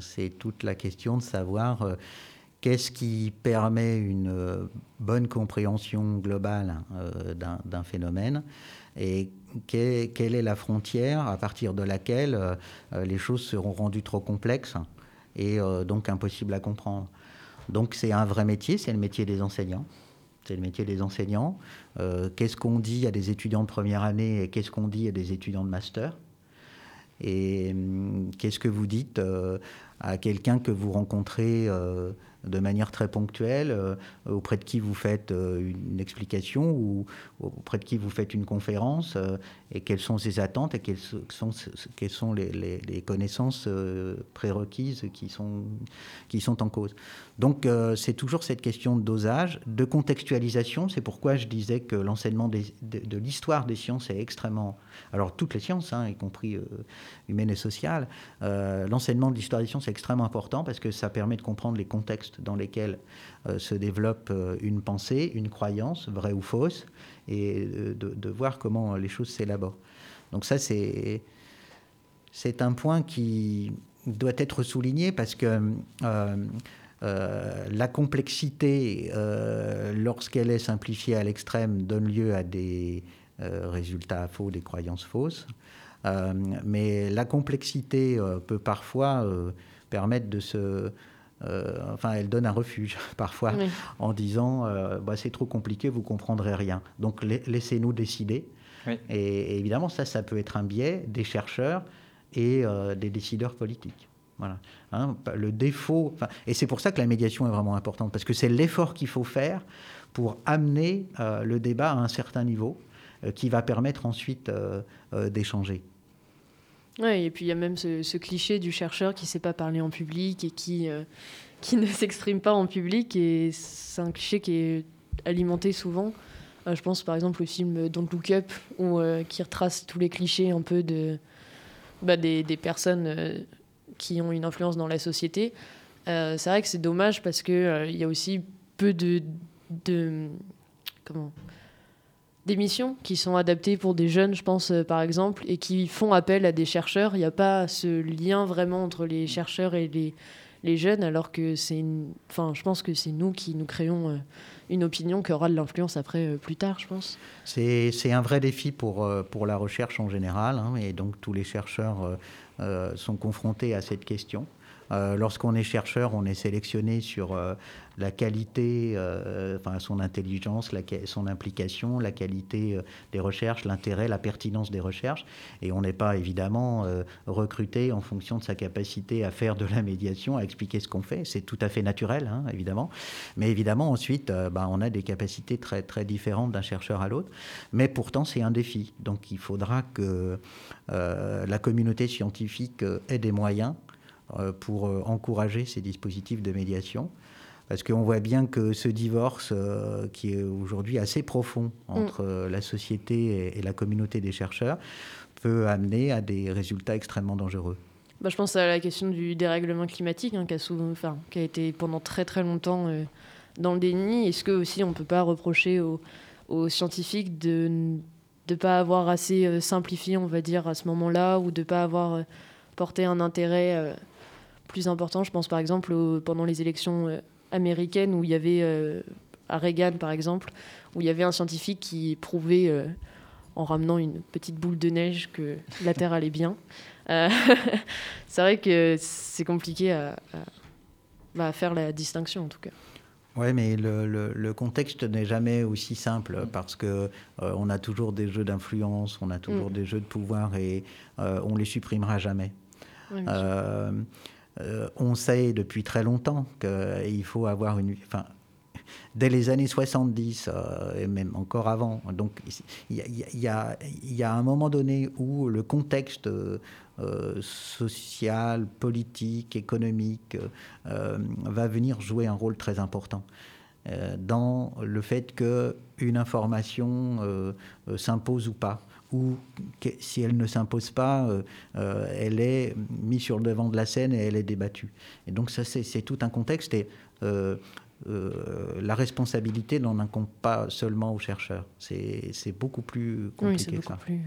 C'est toute la question de savoir qu'est-ce qui permet une bonne compréhension globale d'un- phénomène et quelle est la frontière à partir de laquelle les choses seront rendues trop complexes et euh, donc impossibles à comprendre. Donc c'est un vrai métier, c'est le métier des enseignants. C'est le métier des enseignants. Euh, qu'est-ce qu'on dit à des étudiants de première année et qu'est-ce qu'on dit à des étudiants de master? Et hum, qu'est-ce que vous dites euh, à quelqu'un que vous rencontrez de manière très ponctuelle, euh, auprès de qui vous faites euh, une explication ou auprès de qui vous faites une conférence, euh, et quelles sont ses attentes et quelles sont, quelles sont les, connaissances prérequises qui sont, qui sont en cause. Donc c'est toujours cette question de dosage, de contextualisation. C'est pourquoi je disais que l'enseignement de, l'histoire des sciences est extrêmement... Alors toutes les sciences, hein, y compris humaines et sociales, l'enseignement de l'histoire des sciences est extrêmement important parce que ça permet de comprendre les contextes dans lesquels euh, se développe euh, une pensée, une croyance, vraie ou fausse, et euh, de, voir comment les choses s'élaborent. Donc ça, c'est un point qui doit être souligné parce que la complexité, lorsqu'elle est simplifiée à l'extrême, donne lieu à des résultats faux, des croyances fausses. mais la complexité peut parfois permettre de se enfin, elle donne un refuge parfois en disant bah, c'est trop compliqué, vous comprendrez rien. Donc laissez-nous décider. Et, évidemment, ça, ça peut être un biais des chercheurs et des décideurs politiques. Voilà. Hein, le défaut, et c'est pour ça que la médiation est vraiment importante, parce que c'est l'effort qu'il faut faire pour amener euh, le débat à un certain niveau euh, qui va permettre ensuite euh, d'échanger. Ouais, et puis il y a même ce, cliché du chercheur qui ne sait pas parler en public et qui, qui ne s'exprime pas en public, et c'est un cliché qui est alimenté souvent. je pense par exemple au film Don't Look Up, où, qui retrace tous les clichés un peu de, bah, des, des, personnes qui ont une influence dans la société. Euh, c'est vrai que c'est dommage parce qu'il euh, il y a aussi peu de, de comment d'émissions qui sont adaptées pour des jeunes, je pense euh, par exemple, et qui font appel à des chercheurs. Il n'y a pas ce lien vraiment entre les chercheurs et les, les jeunes, alors que c'est, enfin, je pense que c'est nous qui nous créons une opinion qui aura de l'influence après plus tard, je pense. C'est, un vrai défi pour, pour la recherche en général, hein, et donc tous les chercheurs euh, sont confrontés à cette question. Euh, lorsqu'on est chercheur, on est sélectionné sur euh, la qualité, enfin son intelligence, son implication, la qualité des recherches, l'intérêt, la pertinence des recherches. Et on n'est pas évidemment recruté en fonction de sa capacité à faire de la médiation, à expliquer ce qu'on fait. C'est tout à fait naturel, hein, évidemment. Mais évidemment, ensuite, ben, on a des capacités très, très différentes d'un chercheur à l'autre. Mais pourtant, c'est un défi. Donc il faudra que la communauté scientifique ait des moyens euh, pour euh, encourager ces dispositifs de médiation. Parce qu'on voit bien que ce divorce, euh, qui est aujourd'hui assez profond entre mm. la société et, la communauté des chercheurs, peut amener à des résultats extrêmement dangereux. Bah, je pense à la question du dérèglement climatique, hein, qui, a souvent, qui, a été pendant très très longtemps dans le déni. Est-ce que aussi on ne peut pas reprocher aux, aux scientifiques de ne pas avoir assez simplifié, on va dire, à ce moment-là, ou de ne pas avoir porté un intérêt plus important. Je pense par exemple pendant les élections euh, américaines où il y avait, euh, à Reagan par exemple, où il y avait un scientifique qui prouvait, euh, en ramenant une petite boule de neige, que la Terre allait bien. c'est vrai que c'est compliqué bah, à, faire la distinction en tout cas. Oui, mais le, le, contexte n'est jamais aussi simple parce que on a toujours des jeux d'influence, on a toujours mm. des jeux de pouvoir et on les supprimera jamais. Euh, on sait depuis très longtemps qu'il faut avoir une... Enfin, dès les années 70 euh, et même encore avant. Donc il y, a, un moment donné où le contexte euh, social, politique, économique va venir jouer un rôle très important dans le fait qu'une information s'impose ou pas ou si elle ne s'impose pas, euh, euh, elle est mise sur le devant de la scène et elle est débattue. Et donc ça, c'est tout un contexte et euh, la responsabilité n'en incombe pas seulement aux chercheurs. C'est beaucoup plus compliqué. Oui, c'est beaucoup plus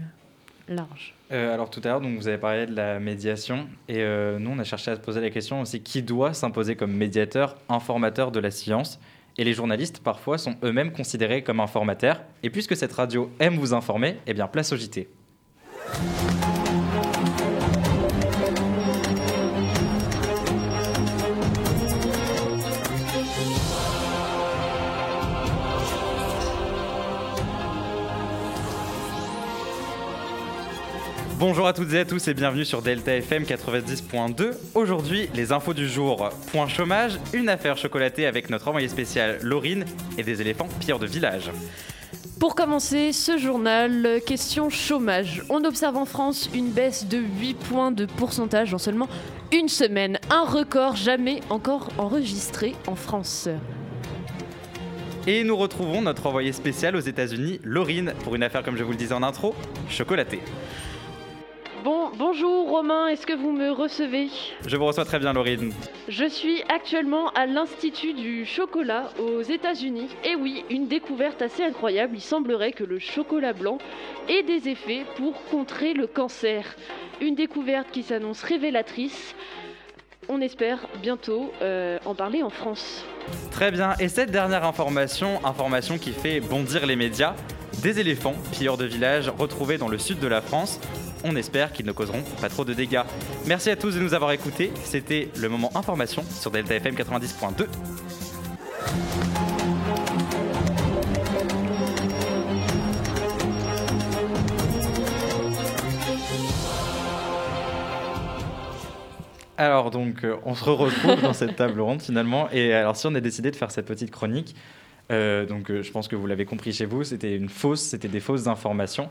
large. alors tout à l'heure, vous avez parlé de la médiation et nous, on a cherché à se poser la question aussi qui doit s'imposer comme médiateur, informateur de la science? Et les journalistes, parfois, sont eux-mêmes considérés comme informateurs. Et puisque cette radio aime vous informer, eh bien, place au JT. Bonjour à toutes et à tous et bienvenue sur Delta FM 90.2. Aujourd'hui, les infos du jour. Point chômage, une affaire chocolatée avec notre envoyé spécial Laurine et des éléphants pires de village. Pour commencer ce journal, question chômage. On observe en France une baisse de 8 points de pourcentage en seulement une semaine. Un record jamais encore enregistré en France. Et nous retrouvons notre envoyé spécial aux États-Unis, Laurine, pour une affaire, comme je vous le disais en intro, chocolatée. Bon, bonjour Romain, est-ce que vous me recevez? Je vous reçois très bien Laurine. Je suis actuellement à l'Institut du chocolat aux États-Unis. Et oui, une découverte assez incroyable. Il semblerait que le chocolat blanc ait des effets pour contrer le cancer. Une découverte qui s'annonce révélatrice. On espère bientôt euh, en parler en France. Très bien, et cette dernière information, information qui fait bondir les médias, Des éléphants, pilleurs de villages, retrouvés dans le sud de la France. On espère qu'ils ne causeront pas trop de dégâts. Merci à tous de nous avoir écoutés. C'était le moment information sur Delta FM 90.2. Alors donc, euh, on se retrouve dans cette table ronde finalement. Et alors, si on a décidé de faire cette petite chronique, euh, donc euh, je pense que vous l'avez compris chez vous, c'était une fausse, c'était des fausses informations.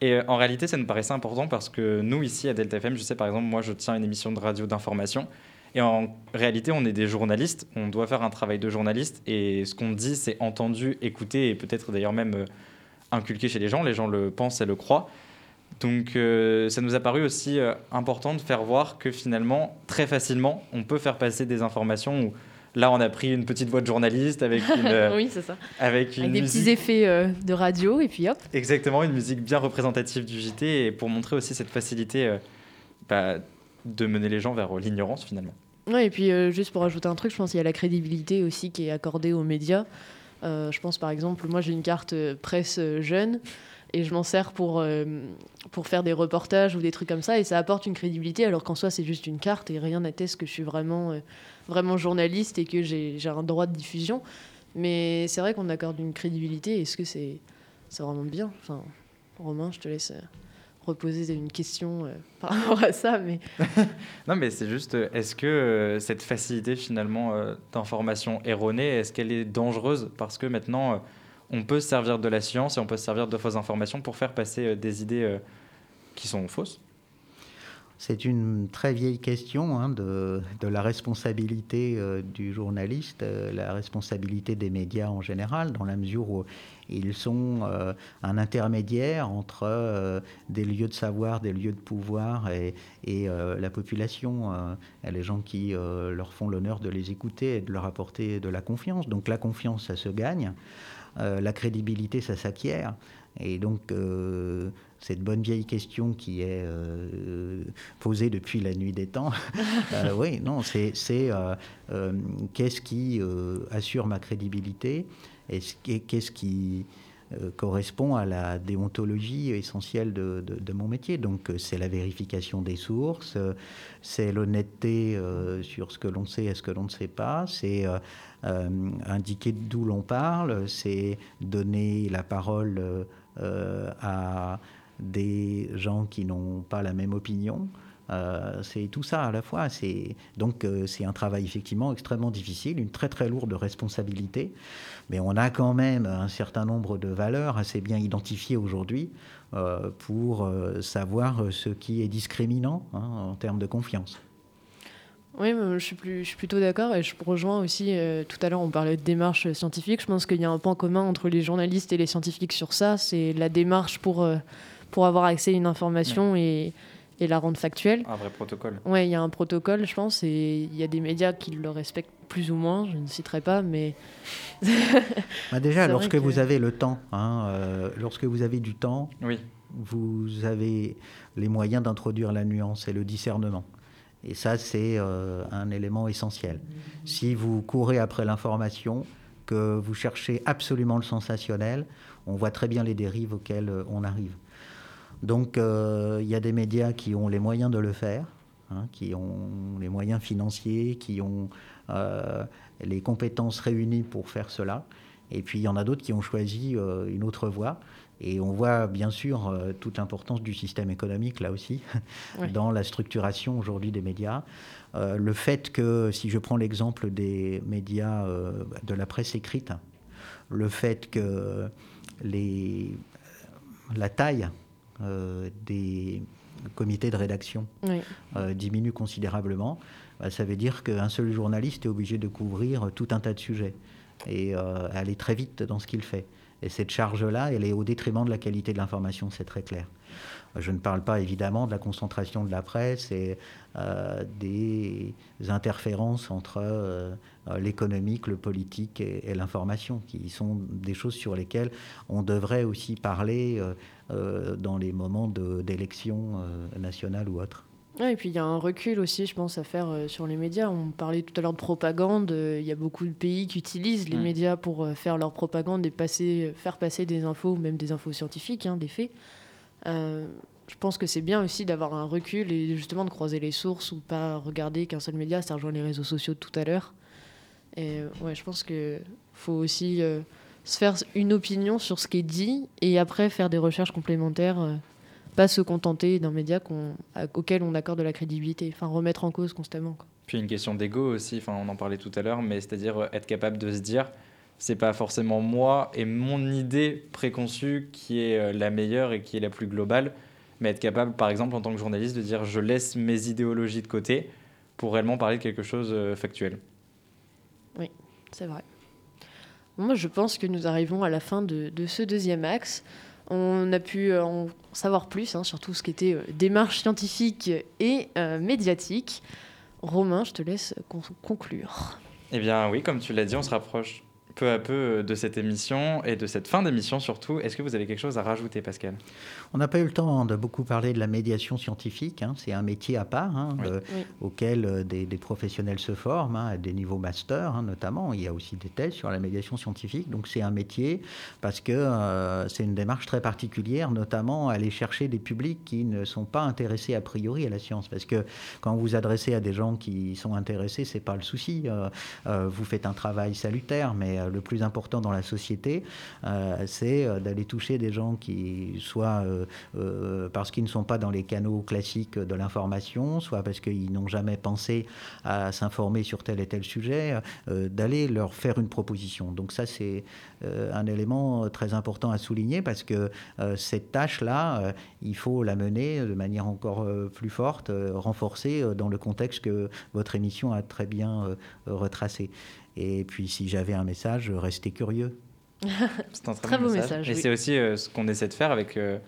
Et en réalité, ça nous paraissait important parce que nous ici à Delta FM, je sais par exemple, moi je tiens une émission de radio d'information. Et en réalité, on est des journalistes, on doit faire un travail de journaliste. Et ce qu'on dit, c'est entendu, écouté et peut-être d'ailleurs même inculqué chez les gens. Les gens le pensent et le croient. Donc euh, ça nous a paru aussi euh, important de faire voir que finalement, très facilement, on peut faire passer des informations où là, on a pris une petite voix de journaliste avec une, euh, oui, c'est ça. Avec, une des musique- petits effets de radio et puis hop. Exactement, une musique bien représentative du JT et pour montrer aussi cette facilité bah, de mener les gens vers l'ignorance finalement. Ouais, et puis juste pour ajouter un truc, je pense qu'il y a la crédibilité aussi qui est accordée aux médias. Je pense par exemple, moi j'ai une carte presse jeune et je m'en sers pour, euh, pour faire des reportages ou des trucs comme ça et ça apporte une crédibilité alors qu'en soi c'est juste une carte et rien n'atteste que je suis vraiment, euh, vraiment journaliste et que j'ai un droit de diffusion. Mais c'est vrai qu'on accorde une crédibilité. Est-ce que c'est c'est vraiment bien? Enfin, Romain, je te laisse euh, reposer une question par rapport à ça. Mais... Non mais c'est juste, est-ce que cette facilité finalement euh, d'information erronée, est-ce qu'elle est dangereuse? Parce que maintenant, on peut se servir de la science et on peut se servir de fausses informations pour faire passer euh, des idées euh, qui sont fausses. C'est une très vieille question hein, de, la responsabilité euh, du journaliste, la responsabilité des médias en général, dans la mesure où ils sont un intermédiaire entre des lieux de savoir, des lieux de pouvoir et, la population, les gens qui leur font l'honneur de les écouter et de leur apporter de la confiance. Donc la confiance, ça se gagne. Euh, la crédibilité, ça s'acquiert. Et donc, euh, cette bonne vieille question qui est euh, posée depuis la nuit des temps, euh, oui, non, c'est qu'est-ce qui assure ma crédibilité et qu'est-ce qui correspond à la déontologie essentielle de, de- de mon métier. Donc, c'est la vérification des sources, c'est l'honnêteté sur ce que l'on sait et ce que l'on ne sait pas, c'est indiquer d'où l'on parle, c'est donner la parole euh, euh, à des gens qui n'ont pas la même opinion. Euh, c'est tout ça à la fois. Donc euh, c'est un travail effectivement extrêmement difficile, une très très lourde responsabilité. Mais on a quand même un certain nombre de valeurs assez bien identifiées aujourd'hui euh, pour euh, savoir ce qui est discriminant hein, en termes de confiance. Oui, je suis, plus, je suis plutôt d'accord et je rejoins aussi, euh, tout à l'heure on parlait de démarche scientifique, je pense qu'il y a un point commun entre les journalistes et les scientifiques sur ça, c'est la démarche pour, euh, pour avoir accès à une information et, et la rendre factuelle. Un vrai protocole. Oui, il y a un protocole, je pense, et il y a des médias qui le respectent plus ou moins, je ne citerai pas, mais... Bah déjà, lorsque que- vous avez le temps, hein, euh, lorsque vous avez du temps, Oui. vous avez les moyens d'introduire la nuance et le discernement. Et ça, c'est euh, un élément essentiel. Si vous courez après l'information, que vous cherchez absolument le sensationnel, on voit très bien les dérives auxquelles euh, on arrive. Donc, euh, il y a des médias qui ont les moyens de le faire, hein, qui ont les moyens financiers, qui ont les compétences réunies pour faire cela. Et puis, il y en a d'autres qui ont choisi une autre voie. Et on voit bien sûr euh, toute l'importance du système économique, là aussi, dans la structuration aujourd'hui des médias. Euh, le fait que, si je prends l'exemple des médias euh, de la presse écrite, le fait que les, la taille des comités de rédaction Oui. diminue considérablement, bah, ça veut dire qu'un seul journaliste est obligé de couvrir tout un tas de sujets et aller très vite dans ce qu'il fait. Et cette charge-là, elle est au détriment de la qualité de l'information, c'est très clair. Je ne parle pas évidemment de la concentration de la presse et euh, des interférences entre euh, euh, l'économique, le politique et, l'information, qui sont des choses sur lesquelles on devrait aussi parler dans les moments de- d'élections euh, nationales et puis il y a un recul aussi, je pense, à faire euh, sur les médias. On parlait tout à l'heure de propagande. euh, Il y a beaucoup de pays qui utilisent les Mm. médias pour euh, faire leur propagande et passer, faire passer des infos, même des infos scientifiques, hein, des faits. Je pense que c'est bien aussi d'avoir un recul et justement de croiser les sources ou pas regarder qu'un seul média. Ça rejoint les réseaux sociaux de tout à l'heure. Et ouais, je pense que faut aussi se faire une opinion sur ce qui est dit et après faire des recherches complémentaires. Pas se contenter d'un média qu'on- à- auquel on accorde de la crédibilité, enfin remettre en cause constamment. quoi. Puis une question d'ego aussi, enfin on en parlait tout à l'heure, mais c'est-à-dire euh, être capable de se dire, c'est pas forcément moi et mon idée préconçue qui est euh, la meilleure et qui est la plus globale, mais être capable, par exemple, en tant que journaliste, de dire je laisse mes idéologies de côté pour réellement parler de quelque chose euh, factuel. Oui, c'est vrai. Moi, je pense que nous arrivons à la fin de, de ce deuxième axe. On a pu euh, en savoir plus hein, sur tout ce qui était euh, démarche scientifique et euh, médiatique. Romain, je te laisse con- conclure. Eh bien oui, comme tu l'as dit, on se rapproche peu à peu euh, de cette émission et de cette fin d'émission surtout. Est-ce que vous avez quelque chose à rajouter, Pascal? On n'a pas eu le temps de beaucoup parler de la médiation scientifique. hein. C'est un métier à part hein, Oui. euh, Oui. auquel euh, des, des professionnels se forment, hein, à des niveaux master hein, notamment. Il y a aussi des thèses sur la médiation scientifique. Donc c'est un métier parce que euh, c'est une démarche très particulière, notamment aller chercher des publics qui ne sont pas intéressés a priori à la science. Parce que quand vous vous adressez à des gens qui sont intéressés, c'est pas le souci. Euh, euh, vous faites un travail salutaire, mais euh, le plus important dans la société, euh, c'est euh, d'aller toucher des gens qui, soit parce qu'ils ne sont pas dans les canaux classiques de l'information, soit parce qu'ils n'ont jamais pensé à s'informer sur tel et tel sujet, d'aller leur faire une proposition. Donc ça, c'est un élément très important à souligner parce que cette tâche-là, il faut la mener de manière encore plus forte, renforcée dans le contexte que votre émission a très bien retracé. Et puis, si j'avais un message, restez curieux. C'est un très, beau message. message, Et oui. c'est aussi euh, ce qu'on essaie de faire avec, euh,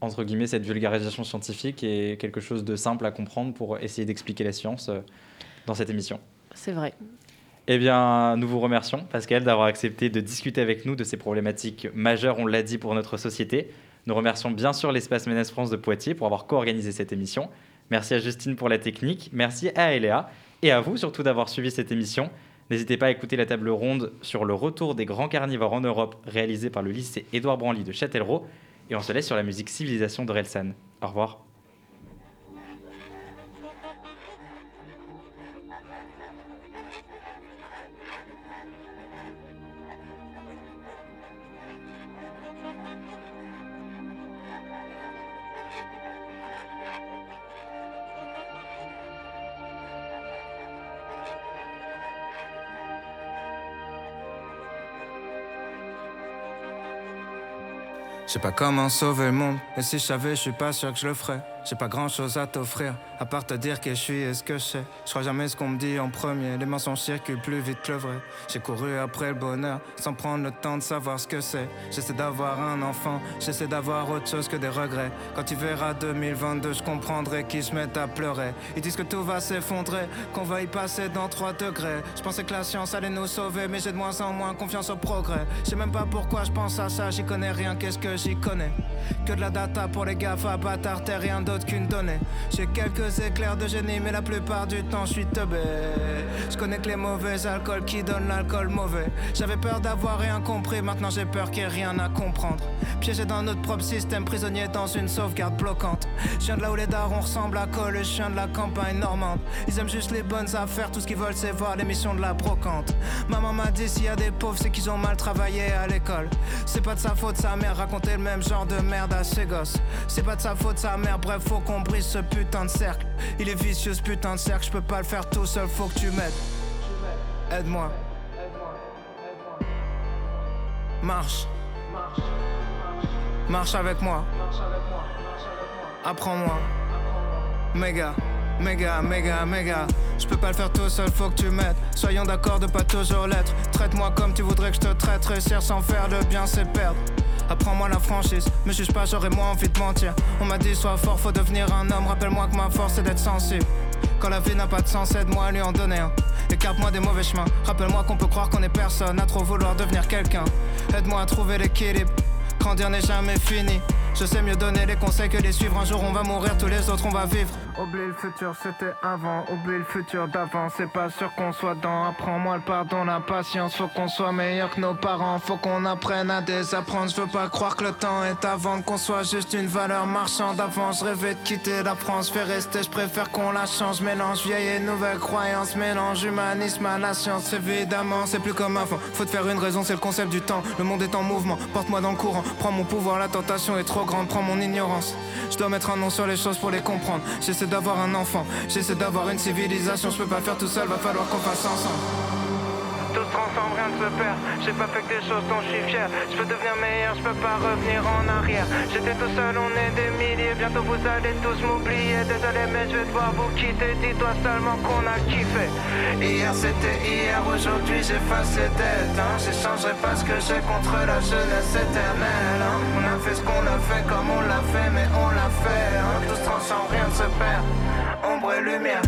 entre guillemets, cette vulgarisation scientifique et quelque chose de simple à comprendre pour essayer d'expliquer la science euh, dans cette émission. C'est vrai. Eh bien, nous vous remercions, Pascal, d'avoir accepté de discuter avec nous de ces problématiques majeures, on l'a dit, pour notre société. Nous remercions bien sûr l'Espace Ménès France de Poitiers pour avoir co-organisé cette émission. Merci à Justine pour la technique, merci à Eléa et à vous surtout d'avoir suivi cette émission. N'hésitez pas à écouter la table ronde sur le retour des grands carnivores en Europe réalisée par le lycée Édouard Branly de Châtellerault. Et on se laisse sur la musique Civilisation d'Orelsan. Au revoir. Je sais pas comment sauver le monde, et si je savais, je suis pas sûr que je le ferais. J'ai pas grand chose à t'offrir, à part te dire qui je suis et ce que je sais. Je crois jamais ce qu'on me dit en premier, les mensonges circulent plus vite que le vrai. J'ai couru après le bonheur, sans prendre le temps de savoir ce que c'est. J'essaie d'avoir un enfant, j'essaie d'avoir autre chose que des regrets. Quand tu verras 2022, je comprendrai qu'ils se mettent à pleurer. Ils disent que tout va s'effondrer, qu'on va y passer dans 3 degrés. Je pensais que la science allait nous sauver, mais j'ai de moins en moins confiance au progrès. Je sais même pas pourquoi je pense à ça, j'y connais rien, qu'est-ce que j'y connais? Que de la data pour les GAFA, bâtard, rien J'ai quelques éclairs de génie, mais la plupart du temps, je suis teubé. Je connais que les mauvais alcools qui donnent l'alcool mauvais. J'avais peur d'avoir rien compris, maintenant j'ai peur qu'il n'y ait rien à comprendre. Piégé dans notre propre système, prisonnier dans une sauvegarde bloquante. Je viens de là où les darons ressemblent à Cole, je viens de la campagne normande. Ils aiment juste les bonnes affaires, tout ce qu'ils veulent c'est voir l'émission de la brocante. Maman m'a dit s'il y a des pauvres, c'est qu'ils ont mal travaillé à l'école. C'est pas de sa faute, sa mère racontait le même genre de merde à ses gosses. C'est pas de sa faute, sa mère, bref, faut qu'on brise ce putain de cercle. Il est vicieux ce putain de cercle, je peux pas le faire tout seul, faut que tu m'aides. Aide-moi. Marche. Marche avec moi. Apprends-moi. Méga. Méga, méga, méga. Je peux pas le faire tout seul, faut que tu m'aides. Soyons d'accord de pas toujours l'être. Traite-moi comme tu voudrais que je te traite. Réussir sans faire le bien, c'est perdre. Apprends-moi la franchise, me juge pas, j'aurais moins envie de mentir. On m'a dit, sois fort, faut devenir un homme. Rappelle-moi que ma force c'est d'être sensible. Quand la vie n'a pas de sens, aide-moi à lui en donner un. Écarte-moi des mauvais chemins. Rappelle-moi qu'on peut croire qu'on est personne à trop vouloir devenir quelqu'un. Aide-moi à trouver l'équilibre. Grandir n'est jamais fini. Je sais mieux donner les conseils que les suivre. Un jour on va mourir, tous les autres on va vivre. Oublie le futur, c'était avant. Oublie le futur d'avant. C'est pas sûr qu'on soit dans. Apprends-moi le pardon, la patience. Faut qu'on soit meilleur que nos parents. Faut qu'on apprenne à désapprendre. Je veux pas croire que le temps est avant. Qu'on soit juste une valeur marchande. Avant, je rêvais de quitter la France. Fais rester, je préfère qu'on la change. Mélange vieille et nouvelle croyance. Mélange humanisme à la science. Évidemment, c'est plus comme avant. Faut te faire une raison, c'est le concept du temps. Le monde est en mouvement. Porte-moi dans le courant. Prends mon pouvoir, la tentation est trop grande. Prends mon ignorance. Je dois mettre un nom sur les choses pour les comprendre. J'essaie d'avoir un enfant, j'essaie d'avoir une civilisation. Je peux pas faire tout seul, va falloir qu'on fasse ensemble. Tout se transforme, rien ne se perd. J'ai pas fait que des choses dont je suis fier. Je veux devenir meilleur, je peux pas revenir en arrière. J'étais tout seul, on est des milliers. Bientôt vous allez tous m'oublier. Désolé, mais je vais devoir vous quitter. Dis-toi seulement qu'on a kiffé. Hier c'était hier, aujourd'hui j'efface les dettes. Hein. J'échangerai pas ce que j'ai contre la jeunesse éternelle. Hein. On a fait ce qu'on a fait comme on l'a fait, mais on l'a fait. Hein. Tout se transforme, rien ne se perd. Ombre et lumière.